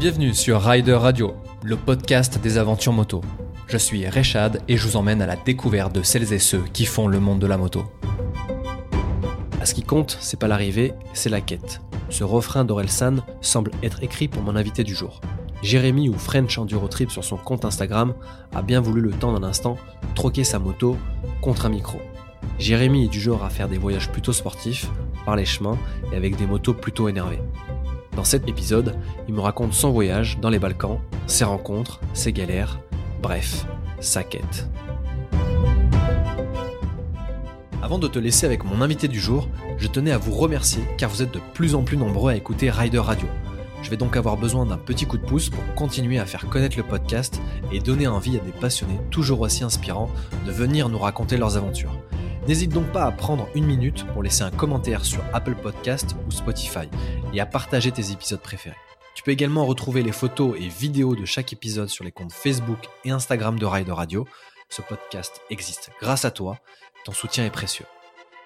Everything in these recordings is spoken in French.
Bienvenue sur Rider Radio, le podcast des aventures moto. Je suis Rechad et je vous emmène à la découverte de celles et ceux qui font le monde de la moto. À ce qui compte, c'est pas l'arrivée, c'est la quête. Ce refrain d'Orelsan semble être écrit pour mon invité du jour. Jérémy ou French Enduro Trip sur son compte Instagram a bien voulu le temps d'un instant troquer sa moto contre un micro. Jérémy est du genre à faire des voyages plutôt sportifs, par les chemins et avec des motos plutôt énervées. Dans cet épisode, il me raconte son voyage dans les Balkans, ses rencontres, ses galères, bref, sa quête. Avant de te laisser avec mon invité du jour, je tenais à vous remercier car vous êtes de plus en plus nombreux à écouter Rider Radio. Je vais donc avoir besoin d'un petit coup de pouce pour continuer à faire connaître le podcast et donner envie à des passionnés toujours aussi inspirants de venir nous raconter leurs aventures. N'hésite donc pas à prendre une minute pour laisser un commentaire sur Apple Podcast ou Spotify et à partager tes épisodes préférés. Tu peux également retrouver les photos et vidéos de chaque épisode sur les comptes Facebook et Instagram de Rider Radio. Ce podcast existe grâce à toi, ton soutien est précieux.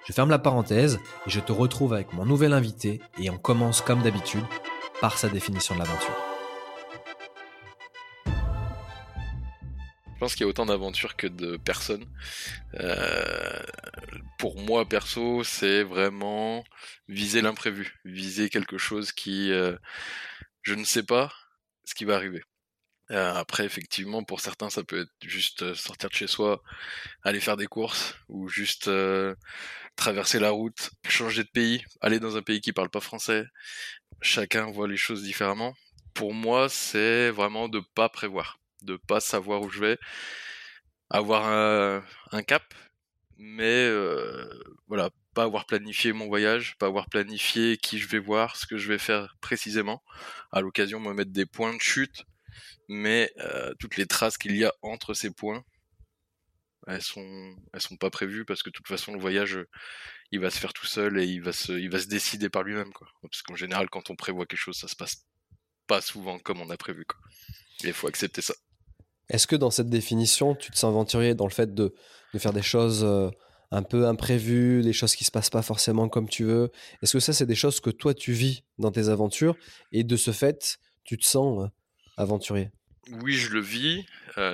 Je ferme la parenthèse et je te retrouve avec mon nouvel invité et on commence comme d'habitude par sa définition de l'aventure. Pense qu'il y a autant d'aventures que de personnes. Euh, pour moi, perso, c'est vraiment viser l'imprévu, viser quelque chose qui, euh, je ne sais pas ce qui va arriver. Euh, après, effectivement, pour certains, ça peut être juste sortir de chez soi, aller faire des courses, ou juste traverser la route, changer de pays, aller dans un pays qui parle pas français. Chacun voit les choses différemment. Pour moi, c'est vraiment de pas prévoir de pas savoir où je vais, avoir un, cap, mais euh, voilà, pas avoir planifié mon voyage, pas avoir planifié qui je vais voir, ce que je vais faire précisément. À l'occasion, me mettre des points de chute, mais euh, toutes les traces qu'il y a entre ces points, elles sont, elles sont pas prévues parce que de toute façon, le voyage, il va se faire tout seul et il va se, décider par lui-même, quoi. Parce qu'en général, quand on prévoit quelque chose, ça se passe pas souvent comme on a prévu, quoi. Il faut accepter ça. Est-ce que dans cette définition, tu te sens aventurier dans le fait de, faire des choses euh, un peu imprévues, des choses qui se passent pas forcément comme tu veux? Est-ce que ça, c'est des choses que toi, tu vis dans tes aventures et de ce fait, tu te sens euh, aventurier? Oui, je le vis.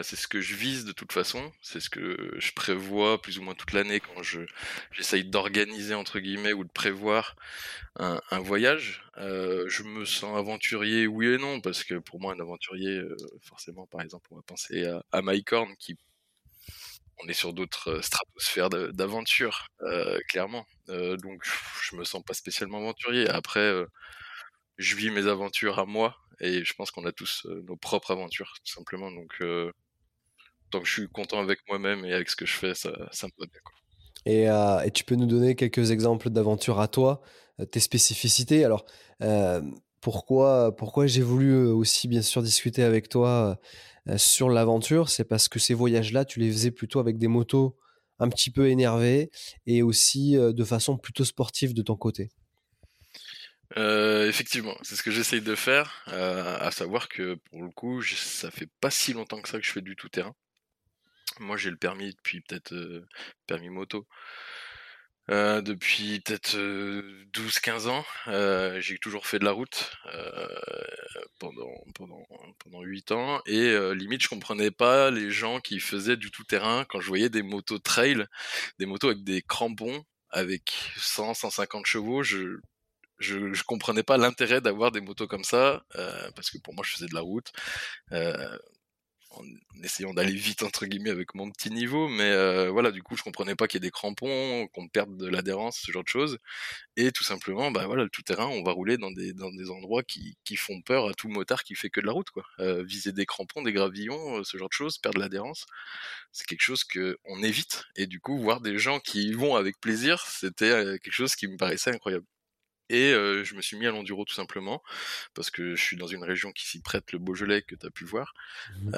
C'est ce que je vise de toute façon. C'est ce que je prévois plus ou moins toute l'année quand je j'essaye d'organiser entre guillemets ou de prévoir un, voyage. Je me sens aventurier, oui et non, parce que pour moi un aventurier, forcément, par exemple, on va penser à, à Horn qui on est sur d'autres stratosphères d'aventure, clairement. donc je me sens pas spécialement aventurier. Après, je vis mes aventures à moi et je pense qu'on a tous euh, nos propres aventures, tout simplement. Donc, euh, tant que je suis content avec moi-même et avec ce que je fais, ça, me va bien. Euh, et, tu peux nous donner quelques exemples d'aventures à toi, tes spécificités? Alors, pourquoi, pourquoi j'ai voulu aussi, bien sûr, discuter avec toi sur l'aventure? C'est parce que ces voyages-là, tu les faisais plutôt avec des motos un petit peu énervées et aussi de façon plutôt sportive de ton côté. Euh, effectivement, c'est ce que j'essaye de faire, euh, à savoir que pour le coup, ça fait pas si longtemps que ça que je fais du tout-terrain. Moi, j'ai le permis depuis peut-être euh, permis moto depuis peut-être 12-15 ans. j'ai toujours fait de la route pendant pendant pendant 8 ans et limite je comprenais pas les gens qui faisaient du tout-terrain quand je voyais des motos trail, des motos avec des crampons avec 100 150 chevaux, je je, je comprenais pas l'intérêt d'avoir des motos comme ça, euh, parce que pour moi je faisais de la route, euh, en essayant d'aller vite entre guillemets avec mon petit niveau, mais euh, voilà, du coup je comprenais pas qu'il y ait des crampons, qu'on perde de l'adhérence, ce genre de choses, et tout simplement, bah voilà, le tout terrain, on va rouler dans des dans des endroits qui, qui font peur à tout motard qui fait que de la route, quoi. Euh, viser des crampons, des gravillons, euh, ce genre de choses, perdre l'adhérence, c'est quelque chose que on évite, et du coup voir des gens qui y vont avec plaisir, c'était quelque chose qui me paraissait incroyable. Et je me suis mis à l'enduro tout simplement, parce que je suis dans une région qui s'y prête, le Beaujolais, que tu as pu voir, mmh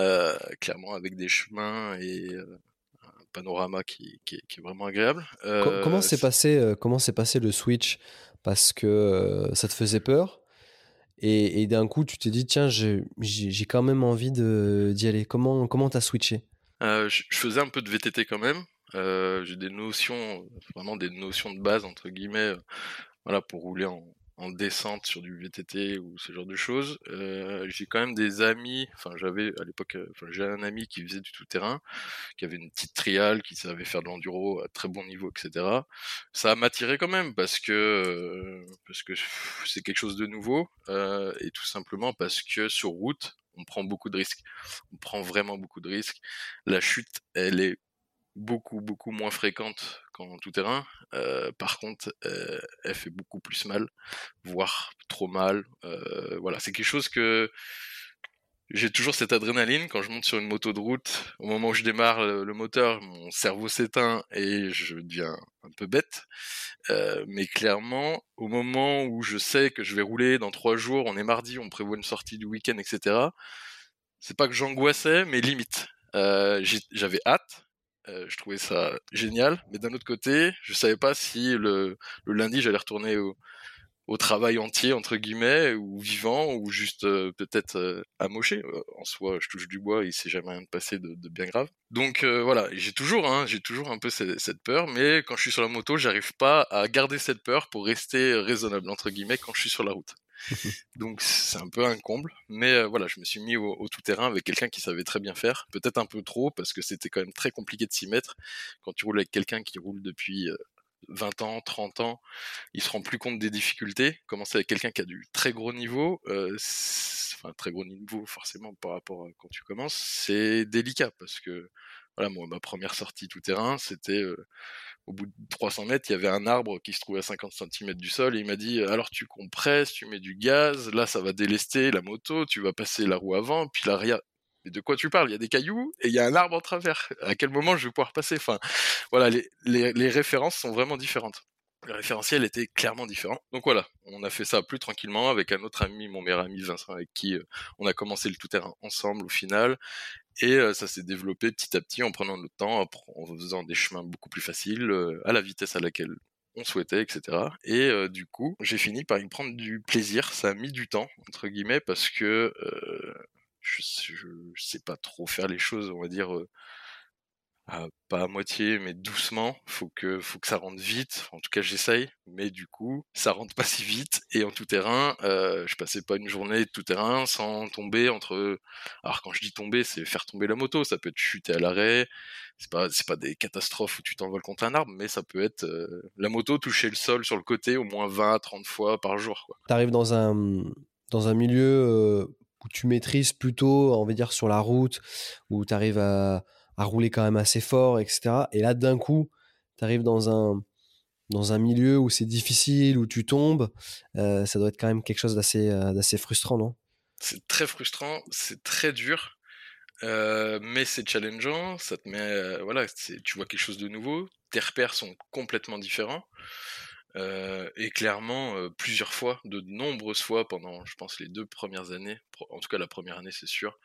clairement avec des chemins et un panorama qui, qui, est, vraiment agréable. comment s'est passé, comment s'est passé le switch? Parce que ça te faisait peur et, d'un coup, tu t'es dit, tiens, j'ai quand même envie d'y aller. Comment comment t'as switché? Je, je, faisais un peu de VTT quand même. j'ai des notions, vraiment des notions de base entre guillemets voilà, pour rouler en, en descente sur du VTT ou ce genre de choses. j'ai quand même des amis, enfin j'avais à l'époque, enfin, j'ai un ami qui faisait du tout-terrain, qui avait une petite triale, qui savait faire de l'enduro à très bon niveau, etc. Ça m'a attiré quand même parce que parce que c'est quelque chose de nouveau et tout simplement parce que sur route, on prend beaucoup de risques. On prend vraiment beaucoup de risques. La chute, elle est beaucoup beaucoup moins fréquente qu'en tout terrain. Euh, par contre, euh, elle fait beaucoup plus mal, voire trop mal. Euh, voilà, c'est quelque chose que j'ai toujours cette adrénaline quand je monte sur une moto de route. Au moment où je démarre le, moteur, mon cerveau s'éteint et je deviens un peu bête. mais clairement, au moment où je sais que je vais rouler dans trois jours, on est mardi, on prévoit une sortie du week-end, etc. C'est pas que j'angoissais, mais limite. J'avais hâte, euh, je trouvais ça génial, mais d'un autre côté, je savais pas si le, le lundi j'allais retourner au, au, travail entier entre guillemets, ou vivant, ou juste euh, peut-être euh, amoché. Euh, en soi, je touche du bois, il s'est jamais rien passé de, de bien grave. Donc voilà, j'ai toujours, hein, j'ai toujours un peu cette, cette, peur, mais quand je suis sur la moto, j'arrive pas à garder cette peur pour rester raisonnable entre guillemets quand je suis sur la route. Donc c'est un peu un comble. Mais euh, voilà, je me suis mis au, tout-terrain avec quelqu'un qui savait très bien faire. Peut-être un peu trop, parce que c'était quand même très compliqué de s'y mettre. Quand tu roules avec quelqu'un qui roule depuis 20 euh, ans, 30 ans, il se rend plus compte des difficultés. Commencer avec quelqu'un qui a du très gros niveau, euh, enfin très gros niveau forcément par rapport à quand tu commences, c'est délicat parce que voilà, moi ma première sortie tout terrain, c'était au bout de 300 mètres, il y avait un arbre qui se trouvait à 50 cm du sol et il m'a dit alors tu compresses, tu mets du gaz, là ça va délester la moto, tu vas passer la roue avant, puis l'arrière. Mais de quoi tu parles? Il y a des cailloux et il y a un arbre en travers. À quel moment je vais pouvoir passer? Enfin, voilà, les, les, les références sont vraiment différentes. Le référentiel était clairement différent. Donc voilà, on a fait ça plus tranquillement avec un autre ami, mon meilleur ami Vincent, avec qui euh, on a commencé le tout-terrain ensemble au final. Et ça s'est développé petit à petit en prenant le temps, en faisant des chemins beaucoup plus faciles, à la vitesse à laquelle on souhaitait, etc. Et du coup, j'ai fini par y prendre du plaisir. Ça a mis du temps, entre guillemets, parce que je, je, sais pas trop faire les choses, on va dire, ah, pas à moitié, mais doucement. Faut que, faut que ça rentre vite. En tout cas, j'essaye. Mais du coup, ça rentre pas si vite. Et en tout terrain, euh, je passais pas une journée de tout terrain sans tomber entre. Alors quand je dis tomber, c'est faire tomber la moto. Ça peut être chuter à l'arrêt. C'est pas, pas des catastrophes où tu t'envoles contre un arbre, mais ça peut être euh, la moto toucher le sol sur le côté au moins 20 à 30 fois par jour. Tu arrives dans un, dans un milieu euh, où tu maîtrises plutôt, on va dire, sur la route, où tu arrives à à rouler quand même assez fort, etc. Et là, d'un coup, tu arrives dans un, dans un milieu où c'est difficile, où tu tombes. Euh, ça doit être quand même quelque chose d'assez, euh, frustrant, non? C'est très frustrant, c'est très dur. Euh, mais c'est challengeant, ça te met, voilà, tu vois quelque chose de nouveau, tes repères sont complètement différents, et clairement, plusieurs fois, de nombreuses fois pendant, je pense, les deux premières années, en tout cas la première année c'est sûr,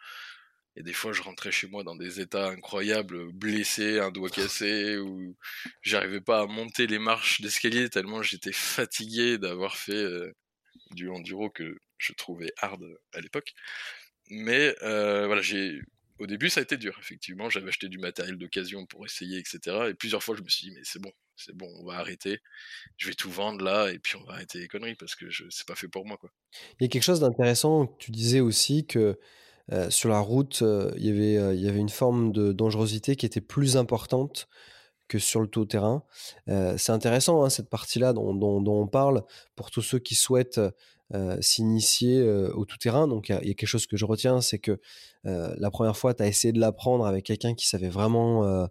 et des fois, je rentrais chez moi dans des états incroyables, blessé, un doigt cassé, ou j'arrivais pas à monter les marches d'escalier tellement j'étais fatigué d'avoir fait euh, du enduro que je trouvais hard à l'époque. Mais euh, voilà, j'ai au début, ça a été dur. Effectivement, j'avais acheté du matériel d'occasion pour essayer, etc. Et plusieurs fois, je me suis dit, mais c'est bon, c'est bon, on va arrêter. Je vais tout vendre là, et puis on va arrêter les conneries parce que je, c'est pas fait pour moi, quoi. Il y a quelque chose d'intéressant. Tu disais aussi que euh, sur la route, euh, il y avait, euh, il y avait une forme de dangerosité qui était plus importante que sur le tout-terrain. c'est intéressant, hein, cette partie-là dont, on parle, pour tous ceux qui souhaitent s'initier au tout-terrain. Donc, il y, a quelque chose que je retiens, c'est que la première fois, tu as essayé de l'apprendre avec quelqu'un qui savait vraiment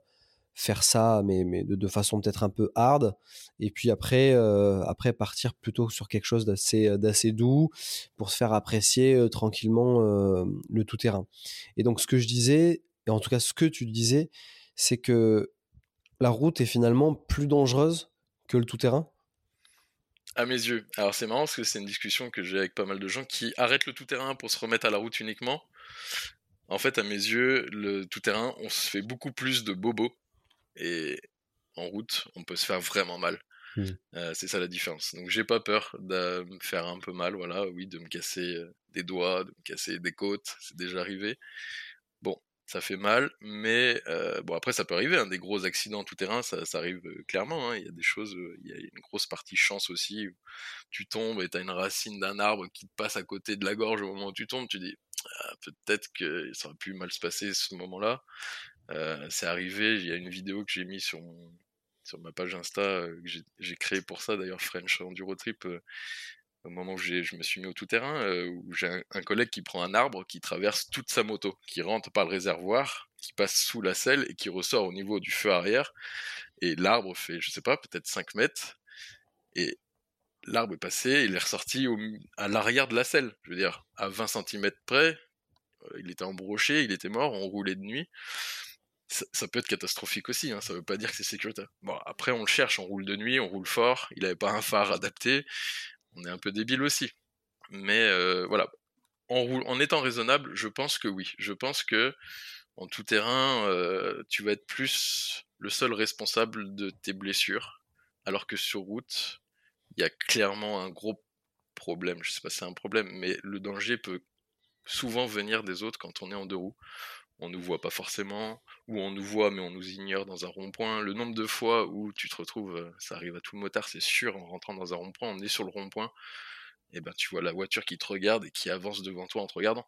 faire ça, mais, mais de, façon peut-être un peu hard. Et puis après, euh, après partir plutôt sur quelque chose d'assez, euh, doux pour se faire apprécier euh, tranquillement le tout-terrain. Et donc ce que je disais, et en tout cas ce que tu disais, c'est que la route est finalement plus dangereuse que le tout-terrain à mes yeux. Alors c'est marrant parce que c'est une discussion que j'ai avec pas mal de gens qui arrêtent le tout-terrain pour se remettre à la route uniquement. En fait, à mes yeux, le tout-terrain, on se fait beaucoup plus de bobos et en route, on peut se faire vraiment mal. Mmh. Euh, c'est ça la différence. Donc j'ai pas peur de me faire un peu mal, voilà, oui, de me casser euh, des doigts, de me casser des côtes, c'est déjà arrivé. Bon, ça fait mal, mais euh, bon après ça peut arriver, hein, des gros accidents tout terrain, ça, ça arrive euh, clairement. Hein, il y a des choses, il y a une grosse partie chance aussi. Où tu tombes et t'as une racine d'un arbre qui te passe à côté de la gorge au moment où tu tombes, tu dis ah, peut-être que ça aurait pu mal se passer ce moment-là. C'est arrivé, il y a une vidéo que j'ai mis sur ma page Insta que j'ai créée pour ça d'ailleurs French Enduro Trip au moment où je me suis mis au tout-terrain, euh, où j'ai un, collègue qui prend un arbre, qui traverse toute sa moto, qui rentre par le réservoir, qui passe sous la selle et qui ressort au niveau du feu arrière. Et l'arbre fait, je sais pas, peut-être 5 mètres. Et l'arbre est passé, il est ressorti à l'arrière de la selle, je veux dire, à 20 cm près. Euh, il était embroché, il était mort, on roulait de nuit. Ça, peut être catastrophique aussi, hein, ça veut pas dire que c'est sécuritaire. Bon, après on le cherche, on roule de nuit, on roule fort, il avait pas un phare adapté, on est un peu débile aussi. Mais euh, voilà, en, étant raisonnable, je pense que oui. Je pense que en tout terrain, euh, tu vas être plus le seul responsable de tes blessures, alors que sur route, il y a clairement un gros problème. Je sais pas si c'est un problème, mais le danger peut souvent venir des autres quand on est en deux roues on nous voit pas forcément, ou on nous voit mais on nous ignore dans un rond-point. Le nombre de fois où tu te retrouves, euh, ça arrive à tout le motard, c'est sûr, en rentrant dans un rond-point, on est sur le rond-point, et ben tu vois la voiture qui te regarde et qui avance devant toi en te regardant.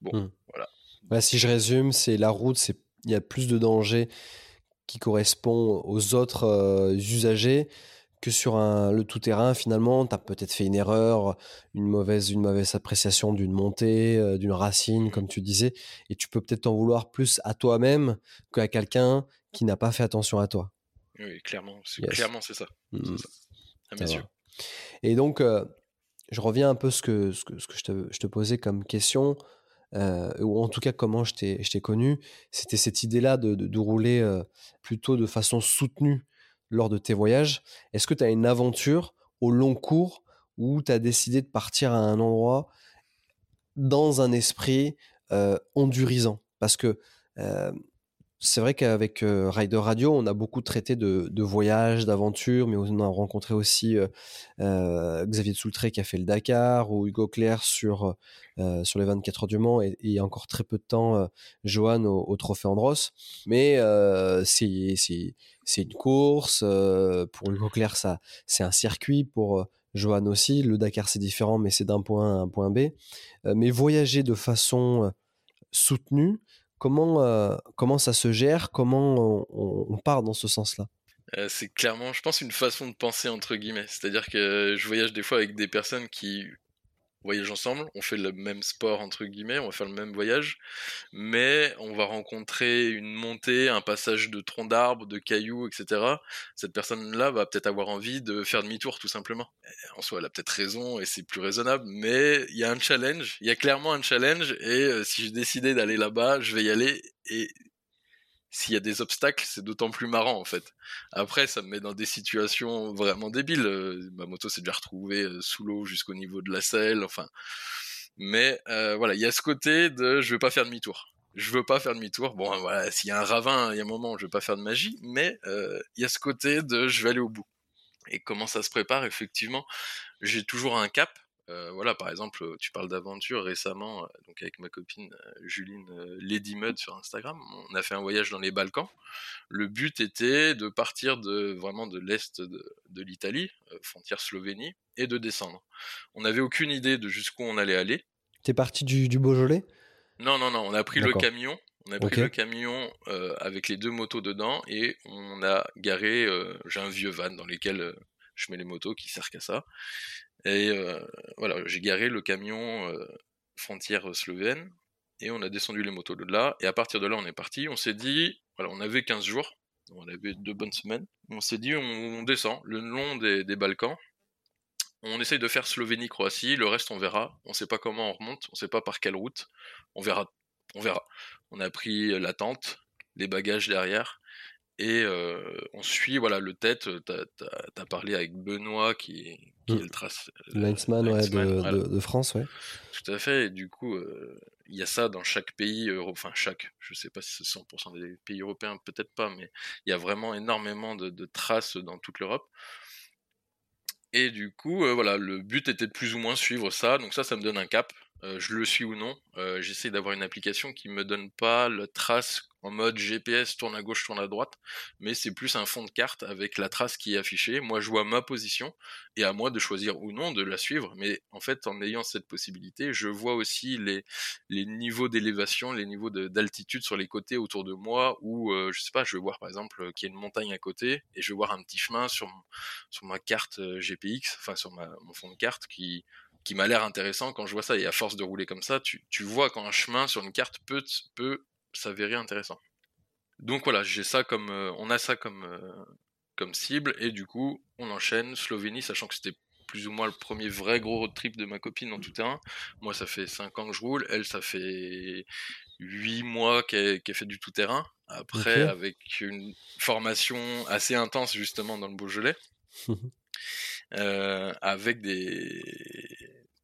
Bon, hmm. voilà. Bah, si je résume, c'est la route, c'est il y a plus de danger qui correspond aux autres euh, usagers que sur un, le tout-terrain, finalement, tu as peut-être fait une erreur, une mauvaise, une mauvaise appréciation d'une montée, euh, d'une racine, comme tu disais, et tu peux peut-être t'en vouloir plus à toi-même qu'à quelqu'un qui n'a pas fait attention à toi. Oui, clairement, c'est clairement c'est ça. Mmh. Et donc, euh, je reviens un peu ce que, ce que, ce que je, te, je, te, posais comme question, euh, ou en tout cas comment je t'ai connu, c'était cette idée-là de, de, de, rouler plutôt de façon soutenue lors de tes voyages. Est-ce que tu as une aventure au long cours où tu as décidé de partir à un endroit dans un esprit euh, endurisant? Parce que euh, c'est vrai qu'avec euh, Rider Radio, on a beaucoup traité de, voyages, d'aventures, mais on a rencontré aussi Xavier Soultré qui a fait le Dakar ou Hugo Claire sur, sur les 24 heures du Mans et, il y a encore très peu de temps, Johan au, Trophée Andros. Mais c'est c'est une course. Pour Hugo Claire, ça, c'est un circuit. Pour euh, Johan aussi, le Dakar c'est différent, mais c'est d'un point A à un point B. Mais voyager de façon soutenue, comment, comment ça se gère? Comment on, part dans ce sens-là? C'est clairement, je pense, une façon de penser entre guillemets. C'est-à-dire que je voyage des fois avec des personnes qui voyage ensemble, on fait le même sport entre guillemets, on va faire le même voyage, mais on va rencontrer une montée, un passage de troncs d'arbres, de cailloux, etc. Cette personne-là va peut-être avoir envie de faire demi-tour tout simplement. En soi, elle a peut-être raison et c'est plus raisonnable, mais il y a un challenge, il y a clairement un challenge et euh, si j'ai décidé d'aller là-bas, je vais y aller et s'il y a des obstacles, c'est d'autant plus marrant en fait. Après, ça me met dans des situations vraiment débiles. Euh, ma moto s'est déjà retrouvée euh, sous l'eau jusqu'au niveau de la selle, enfin. Mais euh, voilà, il y a ce côté de je veux pas faire demi-tour. Je veux pas faire demi-tour. Bon, voilà, s'il y a un ravin, il y a un moment, je veux pas faire de magie, mais il y a ce côté de je vais aller au bout. Et comment ça se prépare? Effectivement, j'ai toujours un cap euh, voilà, par exemple, tu parles d'aventure récemment, euh, donc avec ma copine euh, Juline Lady Mud sur Instagram, on a fait un voyage dans les Balkans. Le but était de partir de vraiment de l'est de, l'Italie, frontière Slovénie, et de descendre. On n'avait aucune idée de jusqu'où on allait aller. T'es parti du, Beaujolais? Non, non, non, on a pris le camion. On a pris le camion avec les deux motos dedans et on a garé. J'ai un vieux van dans lequel je mets les motos qui sert qu'à ça. Et euh, voilà, j'ai garé le camion euh, frontière slovène et on a descendu les motos de là. Et à partir de là, on est parti. On s'est dit, voilà, on avait 15 jours, on avait deux bonnes semaines. On s'est dit, on, descend le long des, Balkans. On essaye de faire Slovénie-Croatie, le reste on verra. On sait pas comment on remonte, on sait pas par quelle route. On verra, on verra. On a pris la tente, les bagages derrière, et euh, on suit voilà le tête. T'as as, parlé avec Benoît qui, qui mmh. est le trace. Linesman, ouais, de, de, France, ouais. Tout à fait. Et du coup, il y a ça dans chaque pays, enfin chaque, je sais pas si c'est 100% des pays européens, peut-être pas, mais il y a vraiment énormément de, de traces dans toute l'Europe. Et du coup, voilà, le but était de plus ou moins suivre ça. Donc ça, ça me donne un cap. Euh, je le suis ou non. Euh, j'essaie d'avoir une application qui me donne pas la trace en mode GPS tourne à gauche, tourne à droite, mais c'est plus un fond de carte avec la trace qui est affichée. Moi, je vois ma position et à moi de choisir ou non de la suivre. Mais en fait, en ayant cette possibilité, je vois aussi les, les niveaux d'élévation, les niveaux d'altitude sur les côtés autour de moi. Ou euh, je sais pas, je vais voir par exemple qu'il y a une montagne à côté et je vais voir un petit chemin sur, sur ma carte GPX, enfin sur ma, mon fond de carte qui qui m'a l'air intéressant quand je vois ça. Et à force de rouler comme ça, tu, tu vois quand un chemin sur une carte peut, peut s'avérer intéressant. Donc voilà, j'ai ça comme, euh, on a ça comme, euh, comme cible, et du coup, on enchaîne Slovénie, sachant que c'était plus ou moins le premier vrai gros road trip de ma copine en tout terrain. Moi, ça fait 5 ans que je roule, elle, ça fait 8 mois qu'elle fait du tout terrain. Après, avec une formation assez intense justement dans le Beaujolais. Euh, avec des,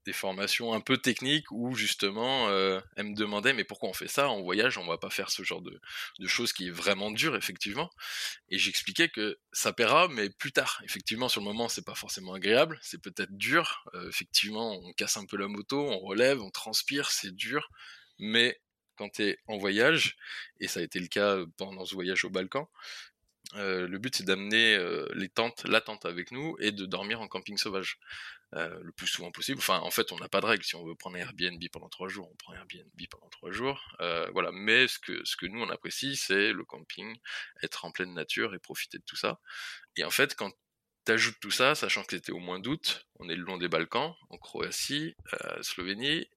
des formations un peu techniques où justement euh, elle me demandait mais pourquoi on fait ça en voyage on va pas faire ce genre de, de choses qui est vraiment dur effectivement. Et j'expliquais que ça paiera mais plus tard. Effectivement sur le moment c'est pas forcément agréable c'est peut-être dur. Euh, effectivement on casse un peu la moto on relève on transpire c'est dur. Mais quand tu es en voyage et ça a été le cas pendant ce voyage au Balkan euh, le but c'est d'amener euh, les tentes, la tente avec nous et de dormir en camping sauvage euh, le plus souvent possible. Enfin, en fait, on n'a pas de règle. Si on veut prendre Airbnb pendant trois jours, on prend Airbnb pendant trois jours. voilà. Mais ce que nous on apprécie, c'est le camping, être en pleine nature et profiter de tout ça. Et en fait, quand tu ajoutes tout ça, sachant que c'était au mois d'août, on est le long des Balkans, en Croatie, Slovénie,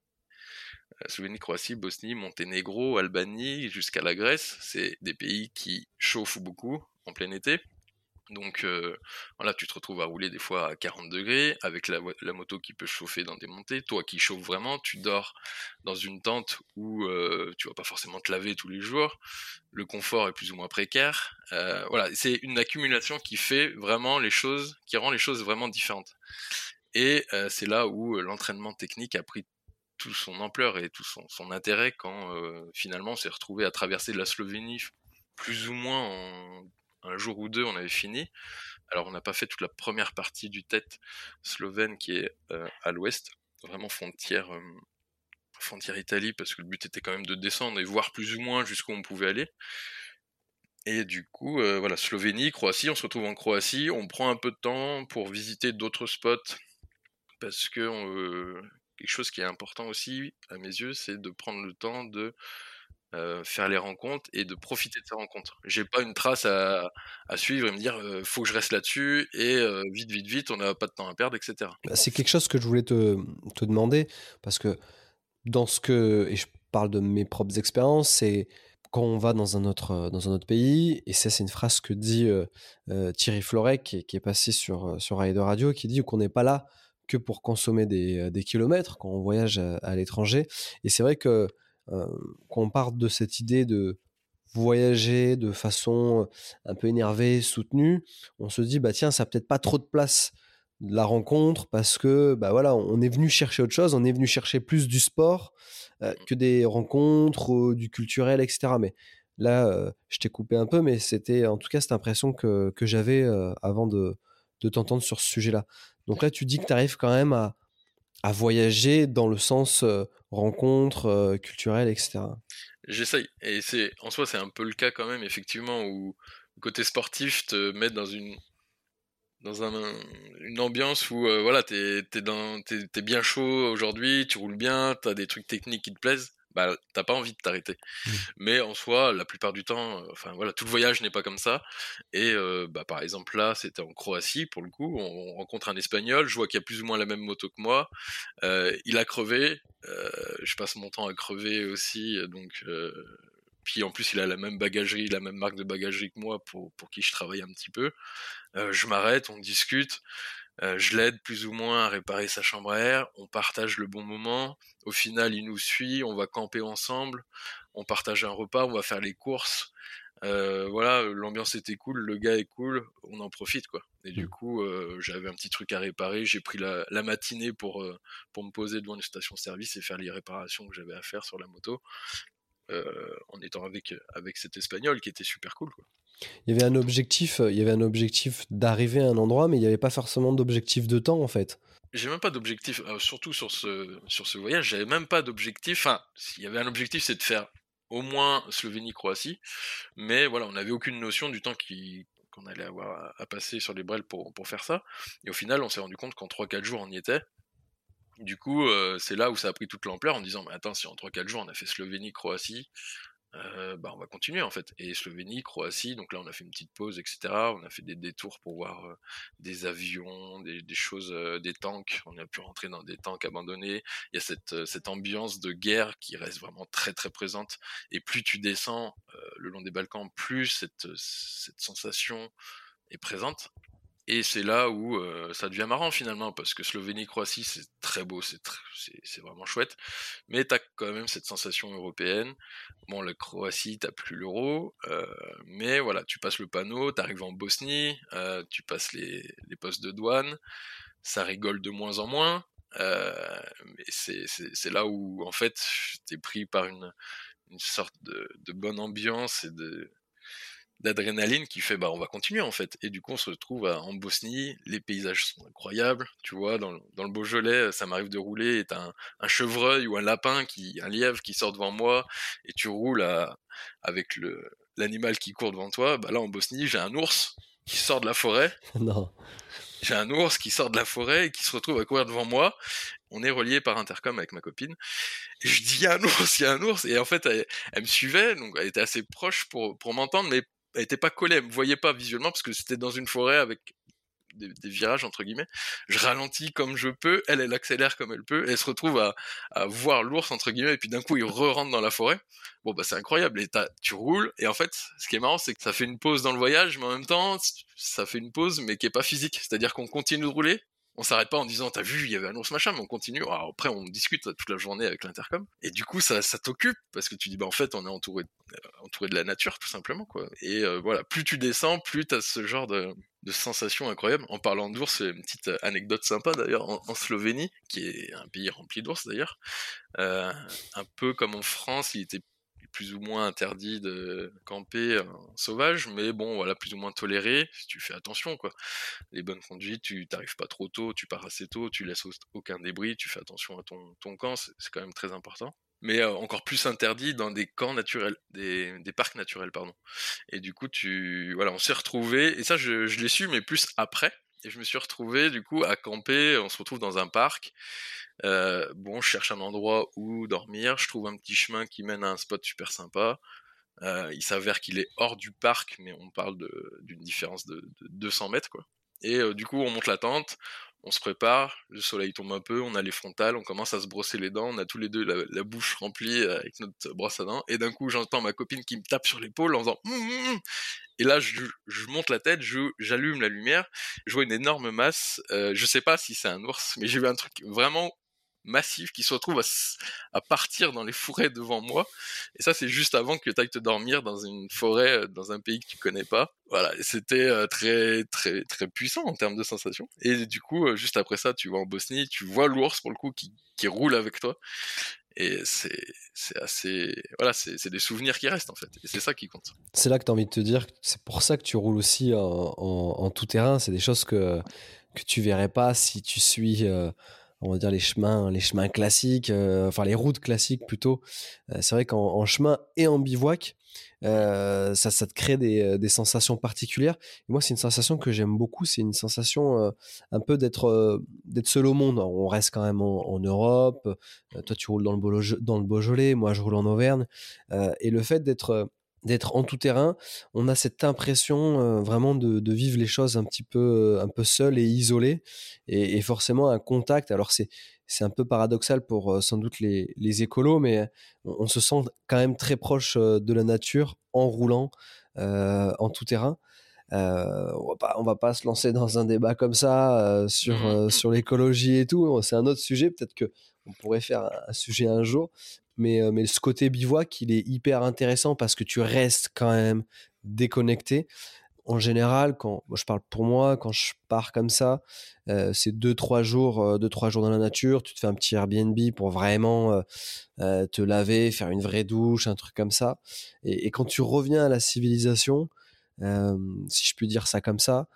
Slovénie, Croatie, Bosnie, Monténégro, Albanie, jusqu'à la Grèce, c'est des pays qui chauffent beaucoup en plein été. Donc euh, voilà, tu te retrouves à rouler des fois à 40 degrés avec la, moto qui peut chauffer dans des montées. Toi qui chauffes vraiment, tu dors dans une tente où euh, tu vas pas forcément te laver tous les jours. Le confort est plus ou moins précaire. Euh, voilà, c'est une accumulation qui fait vraiment les choses, qui rend les choses vraiment différentes. Et c'est là où l'entraînement technique a pris toute son ampleur et tout son, son intérêt quand finalement on s'est retrouvé à traverser la Slovénie plus ou moins en un jour ou deux, on avait fini. Alors, on n'a pas fait toute la première partie du tête slovène qui est euh, à l'ouest, vraiment frontière, euh, frontière Italie, parce que le but était quand même de descendre et voir plus ou moins jusqu'où on pouvait aller. Et du coup, euh, voilà, Slovénie, Croatie, on se retrouve en Croatie, on prend un peu de temps pour visiter d'autres spots, parce que quelque chose qui est important aussi, à mes yeux, c'est de prendre le temps de euh, faire les rencontres et de profiter de ces rencontres. J'ai pas une trace à, suivre et me dire euh, faut que je reste là-dessus et vite, vite, vite, on n'a pas de temps à perdre, etc. Bah, c'est quelque chose que je voulais te, te, demander parce que dans ce que, et je parle de mes propres expériences, c'est quand on va dans un autre, dans un autre pays, et ça c'est une phrase que dit Thierry Floret qui, est passé sur, sur Rider Radio, qui dit qu'on n'est pas là que pour consommer des, des kilomètres quand on voyage à, l'étranger. Et c'est vrai que qu'on parte de cette idée de voyager de façon euh, un peu énervée, soutenue, on se dit bah tiens, ça n'a peut-être pas trop de place de la rencontre parce que bah voilà, on est venu chercher autre chose, on est venu chercher plus du sport euh, mmh. que des rencontres, du culturel, etc. Mais là, je t'ai coupé un peu, mais c'était en tout cas cette impression que, que j'avais avant de, de t'entendre sur ce sujet-là. Donc là, tu dis que tu arrives quand même à, à voyager dans le sens rencontre culturelle, etc. J'essaye. Et c'est en soi, c'est un peu le cas quand même, effectivement, où le côté sportif te met dans une dans un, une ambiance où voilà, t'es es, es bien chaud aujourd'hui, tu roules bien, t'as des trucs techniques qui te plaisent bah t'as pas envie de t'arrêter. Mmh. Mais en soi, la plupart du temps, euh, enfin voilà, tout le voyage n'est pas comme ça. Et euh, bah par exemple là, c'était en Croatie pour le coup, on, rencontre un Espagnol, je vois qu'il a plus ou moins la même moto que moi. Euh, il a crevé, je passe mon temps à crever aussi, donc. puis en plus, il a la même bagagerie, la même marque de bagagerie que moi pour, pour qui je travaille un petit peu. je m'arrête, on discute. Euh, je l'aide plus ou moins à réparer sa chambre à air, on partage le bon moment, au final il nous suit, on va camper ensemble, on partage un repas, on va faire les courses, euh, voilà, l'ambiance était cool, le gars est cool, on en profite quoi. Et du mmh. coup, euh, j'avais un petit truc à réparer, j'ai pris la, matinée pour, pour me poser devant une station-service et faire les réparations que j'avais à faire sur la moto, en étant avec, avec cet espagnol qui était super cool quoi. Il y avait un objectif, il y avait un objectif d'arriver à un endroit, mais il n'y avait pas forcément d'objectif de temps en fait. J'ai même pas d'objectif, surtout sur ce, sur ce voyage, j'avais même pas d'objectif. Enfin, s'il y avait un objectif, c'est de faire au moins Slovénie-Croatie, mais voilà, on n'avait aucune notion du temps qu'on allait avoir à, passer sur les brels pour, pour faire ça. Et au final, on s'est rendu compte qu'en 3-4 jours, on y était. Du coup, euh, c'est là où ça a pris toute l'ampleur en disant, mais attends, si en 3-4 jours on a fait Slovénie, Croatie, euh, bah, on va continuer en fait. Et Slovénie, Croatie, donc là on a fait une petite pause, etc. On a fait des détours pour voir euh, des avions, des, choses, des tanks. On a pu rentrer dans des tanks abandonnés. Il y a cette, cette ambiance de guerre qui reste vraiment très très présente. Et plus tu descends le long des Balkans, plus cette, cette sensation est présente. Et c'est là où euh, ça devient marrant finalement, parce que Slovénie-Croatie, c'est très beau, c'est c'est vraiment chouette, mais t'as quand même cette sensation européenne. Bon, la Croatie, t'as plus l'euro, euh, mais voilà, tu passes le panneau, t'arrives en Bosnie, euh, tu passes les, les postes de douane, ça rigole de moins en moins, mais c'est là où en fait t'es pris par une, une sorte de, de bonne ambiance et de d'adrénaline qui fait bah on va continuer en fait. Et du coup on se retrouve en Bosnie les paysages sont incroyables tu vois dans, dans le Beaujolais ça m'arrive de rouler et t'as un, un, chevreuil ou un lapin qui un lièvre qui sort devant moi et tu roules à, avec le l'animal qui court devant toi. Bah là en Bosnie j'ai un ours qui sort de la forêt. Non. J'ai un ours qui sort de la forêt et qui se retrouve à courir devant moi. On est relié par intercom avec ma copine. Et je dis, il y a un ours, il y a un ours. Et en fait, elle, elle, me suivait, donc elle était assez proche pour, pour m'entendre, mais elle était pas collée, elle me voyait pas visuellement parce que c'était dans une forêt avec des, virages entre guillemets. Je ralentis comme je peux, elle elle accélère comme elle peut, elle se retrouve à, à voir l'ours entre guillemets, et puis d'un coup il re-rentre dans la forêt. Bon bah c'est incroyable, et tu roules, et en fait ce qui est marrant c'est que ça fait une pause dans le voyage, mais en même temps ça fait une pause mais qui est pas physique, c'est-à-dire qu'on continue de rouler, on s'arrête pas en disant t'as vu il y avait ours machin mais on continue. Après on discute toute la journée avec l'intercom. Et du coup ça, t'occupe parce que tu dis bah en fait on est entouré euh, entouré de la nature tout simplement quoi. Et euh, voilà plus tu descends plus t'as ce genre de, de sensation incroyable. En parlant d'ours une petite anecdote sympa d'ailleurs en, Slovénie qui est un pays rempli d'ours d'ailleurs. Euh, un peu comme en France il était plus ou moins interdit de camper en sauvage, mais bon, voilà, plus ou moins toléré, si tu fais attention, quoi. Les bonnes conduites, tu t'arrives pas trop tôt, tu pars assez tôt, tu laisses aucun débris, tu fais attention à ton, ton camp, c'est quand même très important. Mais euh, encore plus interdit dans des camps naturels, des, des, parcs naturels, pardon. Et du coup, tu, voilà, on s'est retrouvé, et ça, je l'ai su, mais plus après. Et je me suis retrouvé, du coup, à camper, on se retrouve dans un parc, euh, bon, je cherche un endroit où dormir, je trouve un petit chemin qui mène à un spot super sympa. Euh, il s'avère qu'il est hors du parc, mais on parle d'une différence de, de, 200 mètres, quoi. Et euh, du coup, on monte la tente, on se prépare, le soleil tombe un peu, on a les frontales, on commence à se brosser les dents, on a tous les deux la, bouche remplie avec notre brosse à dents, et d'un coup, j'entends ma copine qui me tape sur l'épaule en faisant hum, hum, hum. et là, je, je, monte la tête, j'allume la lumière, je vois une énorme masse. Euh, je sais pas si c'est un ours, mais j'ai vu un truc vraiment massif qui se retrouve à, partir dans les forêts devant moi. Et ça, c'est juste avant que tu ailles te dormir dans une forêt, euh, dans un pays que tu connais pas. Voilà, c'était euh, très, très, très puissant en termes de sensations. Et du coup, euh, juste après ça, tu vas en Bosnie, tu vois l'ours pour le coup qui, qui roule avec toi. Et c'est, assez. Voilà, c'est, des souvenirs qui restent en fait. Et c'est ça qui compte. C'est là que tu as envie de te dire, c'est pour ça que tu roules aussi en, en, tout terrain. C'est des choses que, que tu verrais pas si tu suis on va dire les chemins, les chemins classiques, euh, enfin les routes classiques plutôt. Euh, c'est vrai qu'en chemin et en bivouac, euh, ça, ça te crée des, sensations particulières. Moi, c'est une sensation que j'aime beaucoup. C'est une sensation un peu d'être d'être seul au monde. On reste quand même en, Europe. toi, tu roules dans le Beaujolais. Moi, je roule en Auvergne. et le fait d'être d'être en tout terrain, on a cette impression euh, vraiment de, de, vivre les choses un petit peu, un peu seul et isolé, et, et forcément un contact. Alors c'est c'est un peu paradoxal pour euh, sans doute les, les écolos, mais on, se sent quand même très proche euh, de la nature en roulant en tout terrain. Euh, on va pas, on va pas se lancer dans un débat comme ça sur mmh. sur l'écologie et tout. C'est un autre sujet. Peut-être que on pourrait faire un sujet un jour, mais, euh, mais ce côté bivouac, il est hyper intéressant parce que tu restes quand même déconnecté. En général, quand je parle pour moi, quand je pars comme ça, euh, c'est deux trois jours, euh, deux trois jours dans la nature. Tu te fais un petit Airbnb pour vraiment te laver, faire une vraie douche, un truc comme ça. Et, et quand tu reviens à la civilisation, si je puis dire ça comme ça.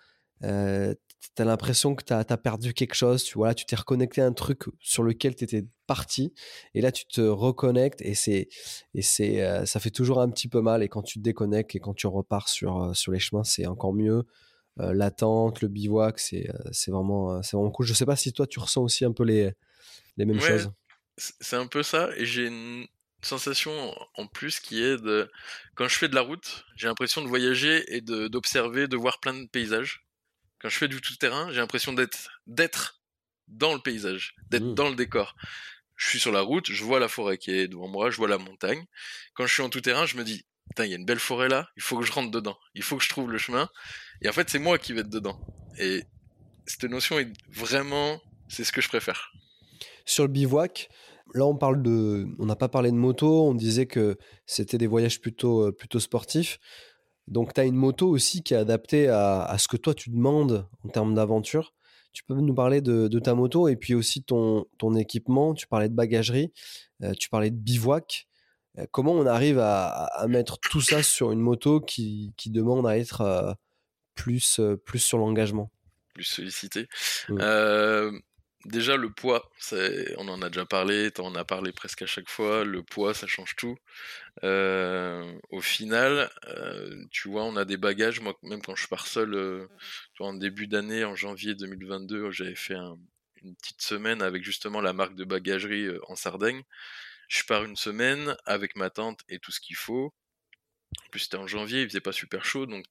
Euh, tu as l'impression que tu as, perdu quelque chose, tu vois, tu t'es reconnecté à un truc sur lequel tu étais parti, et là tu te reconnectes, et, c'est, et c'est, euh, ça fait toujours un petit peu mal, et quand tu te déconnectes et quand tu repars sur, euh, sur les chemins, c'est encore mieux. Euh, l'attente, le bivouac, c'est, c'est, vraiment, vraiment cool. Je sais pas si toi tu ressens aussi un peu les, les mêmes choses. C'est un peu ça, et j'ai une sensation en plus qui est de quand je fais de la route, j'ai l'impression de voyager et de, d'observer, de voir plein de paysages quand je fais du tout-terrain, j'ai l'impression d'être d'être dans le paysage, d'être mmh. dans le décor. Je suis sur la route, je vois la forêt qui est devant moi, je vois la montagne. Quand je suis en tout-terrain, je me dis, putain, il y a une belle forêt là, il faut que je rentre dedans, il faut que je trouve le chemin. Et en fait, c'est moi qui vais être dedans. Et cette notion est vraiment, c'est ce que je préfère. Sur le bivouac, là on parle de, on n'a pas parlé de moto, on disait que c'était des voyages plutôt, euh, plutôt sportifs. Donc, tu as une moto aussi qui est adaptée à, ce que toi, tu demandes en termes d'aventure. Tu peux nous parler de, ta moto et puis aussi ton, ton équipement. Tu parlais de bagagerie, euh, tu parlais de bivouac. Euh, comment on arrive à, mettre tout ça sur une moto qui, demande à être euh, plus, plus sur l'engagement? Plus sollicité. Mmh. Déjà, le poids, on en a déjà parlé, on en as parlé presque à chaque fois, le poids, ça change tout. Euh, au final, euh, tu vois, on a des bagages, moi, même quand je pars seul, euh, en début d'année, en janvier 2022, j'avais fait une petite semaine avec justement la marque de bagagerie en Sardaigne. Je pars une semaine avec ma tante et tout ce qu'il faut. En plus, c'était en janvier, il faisait pas super chaud, donc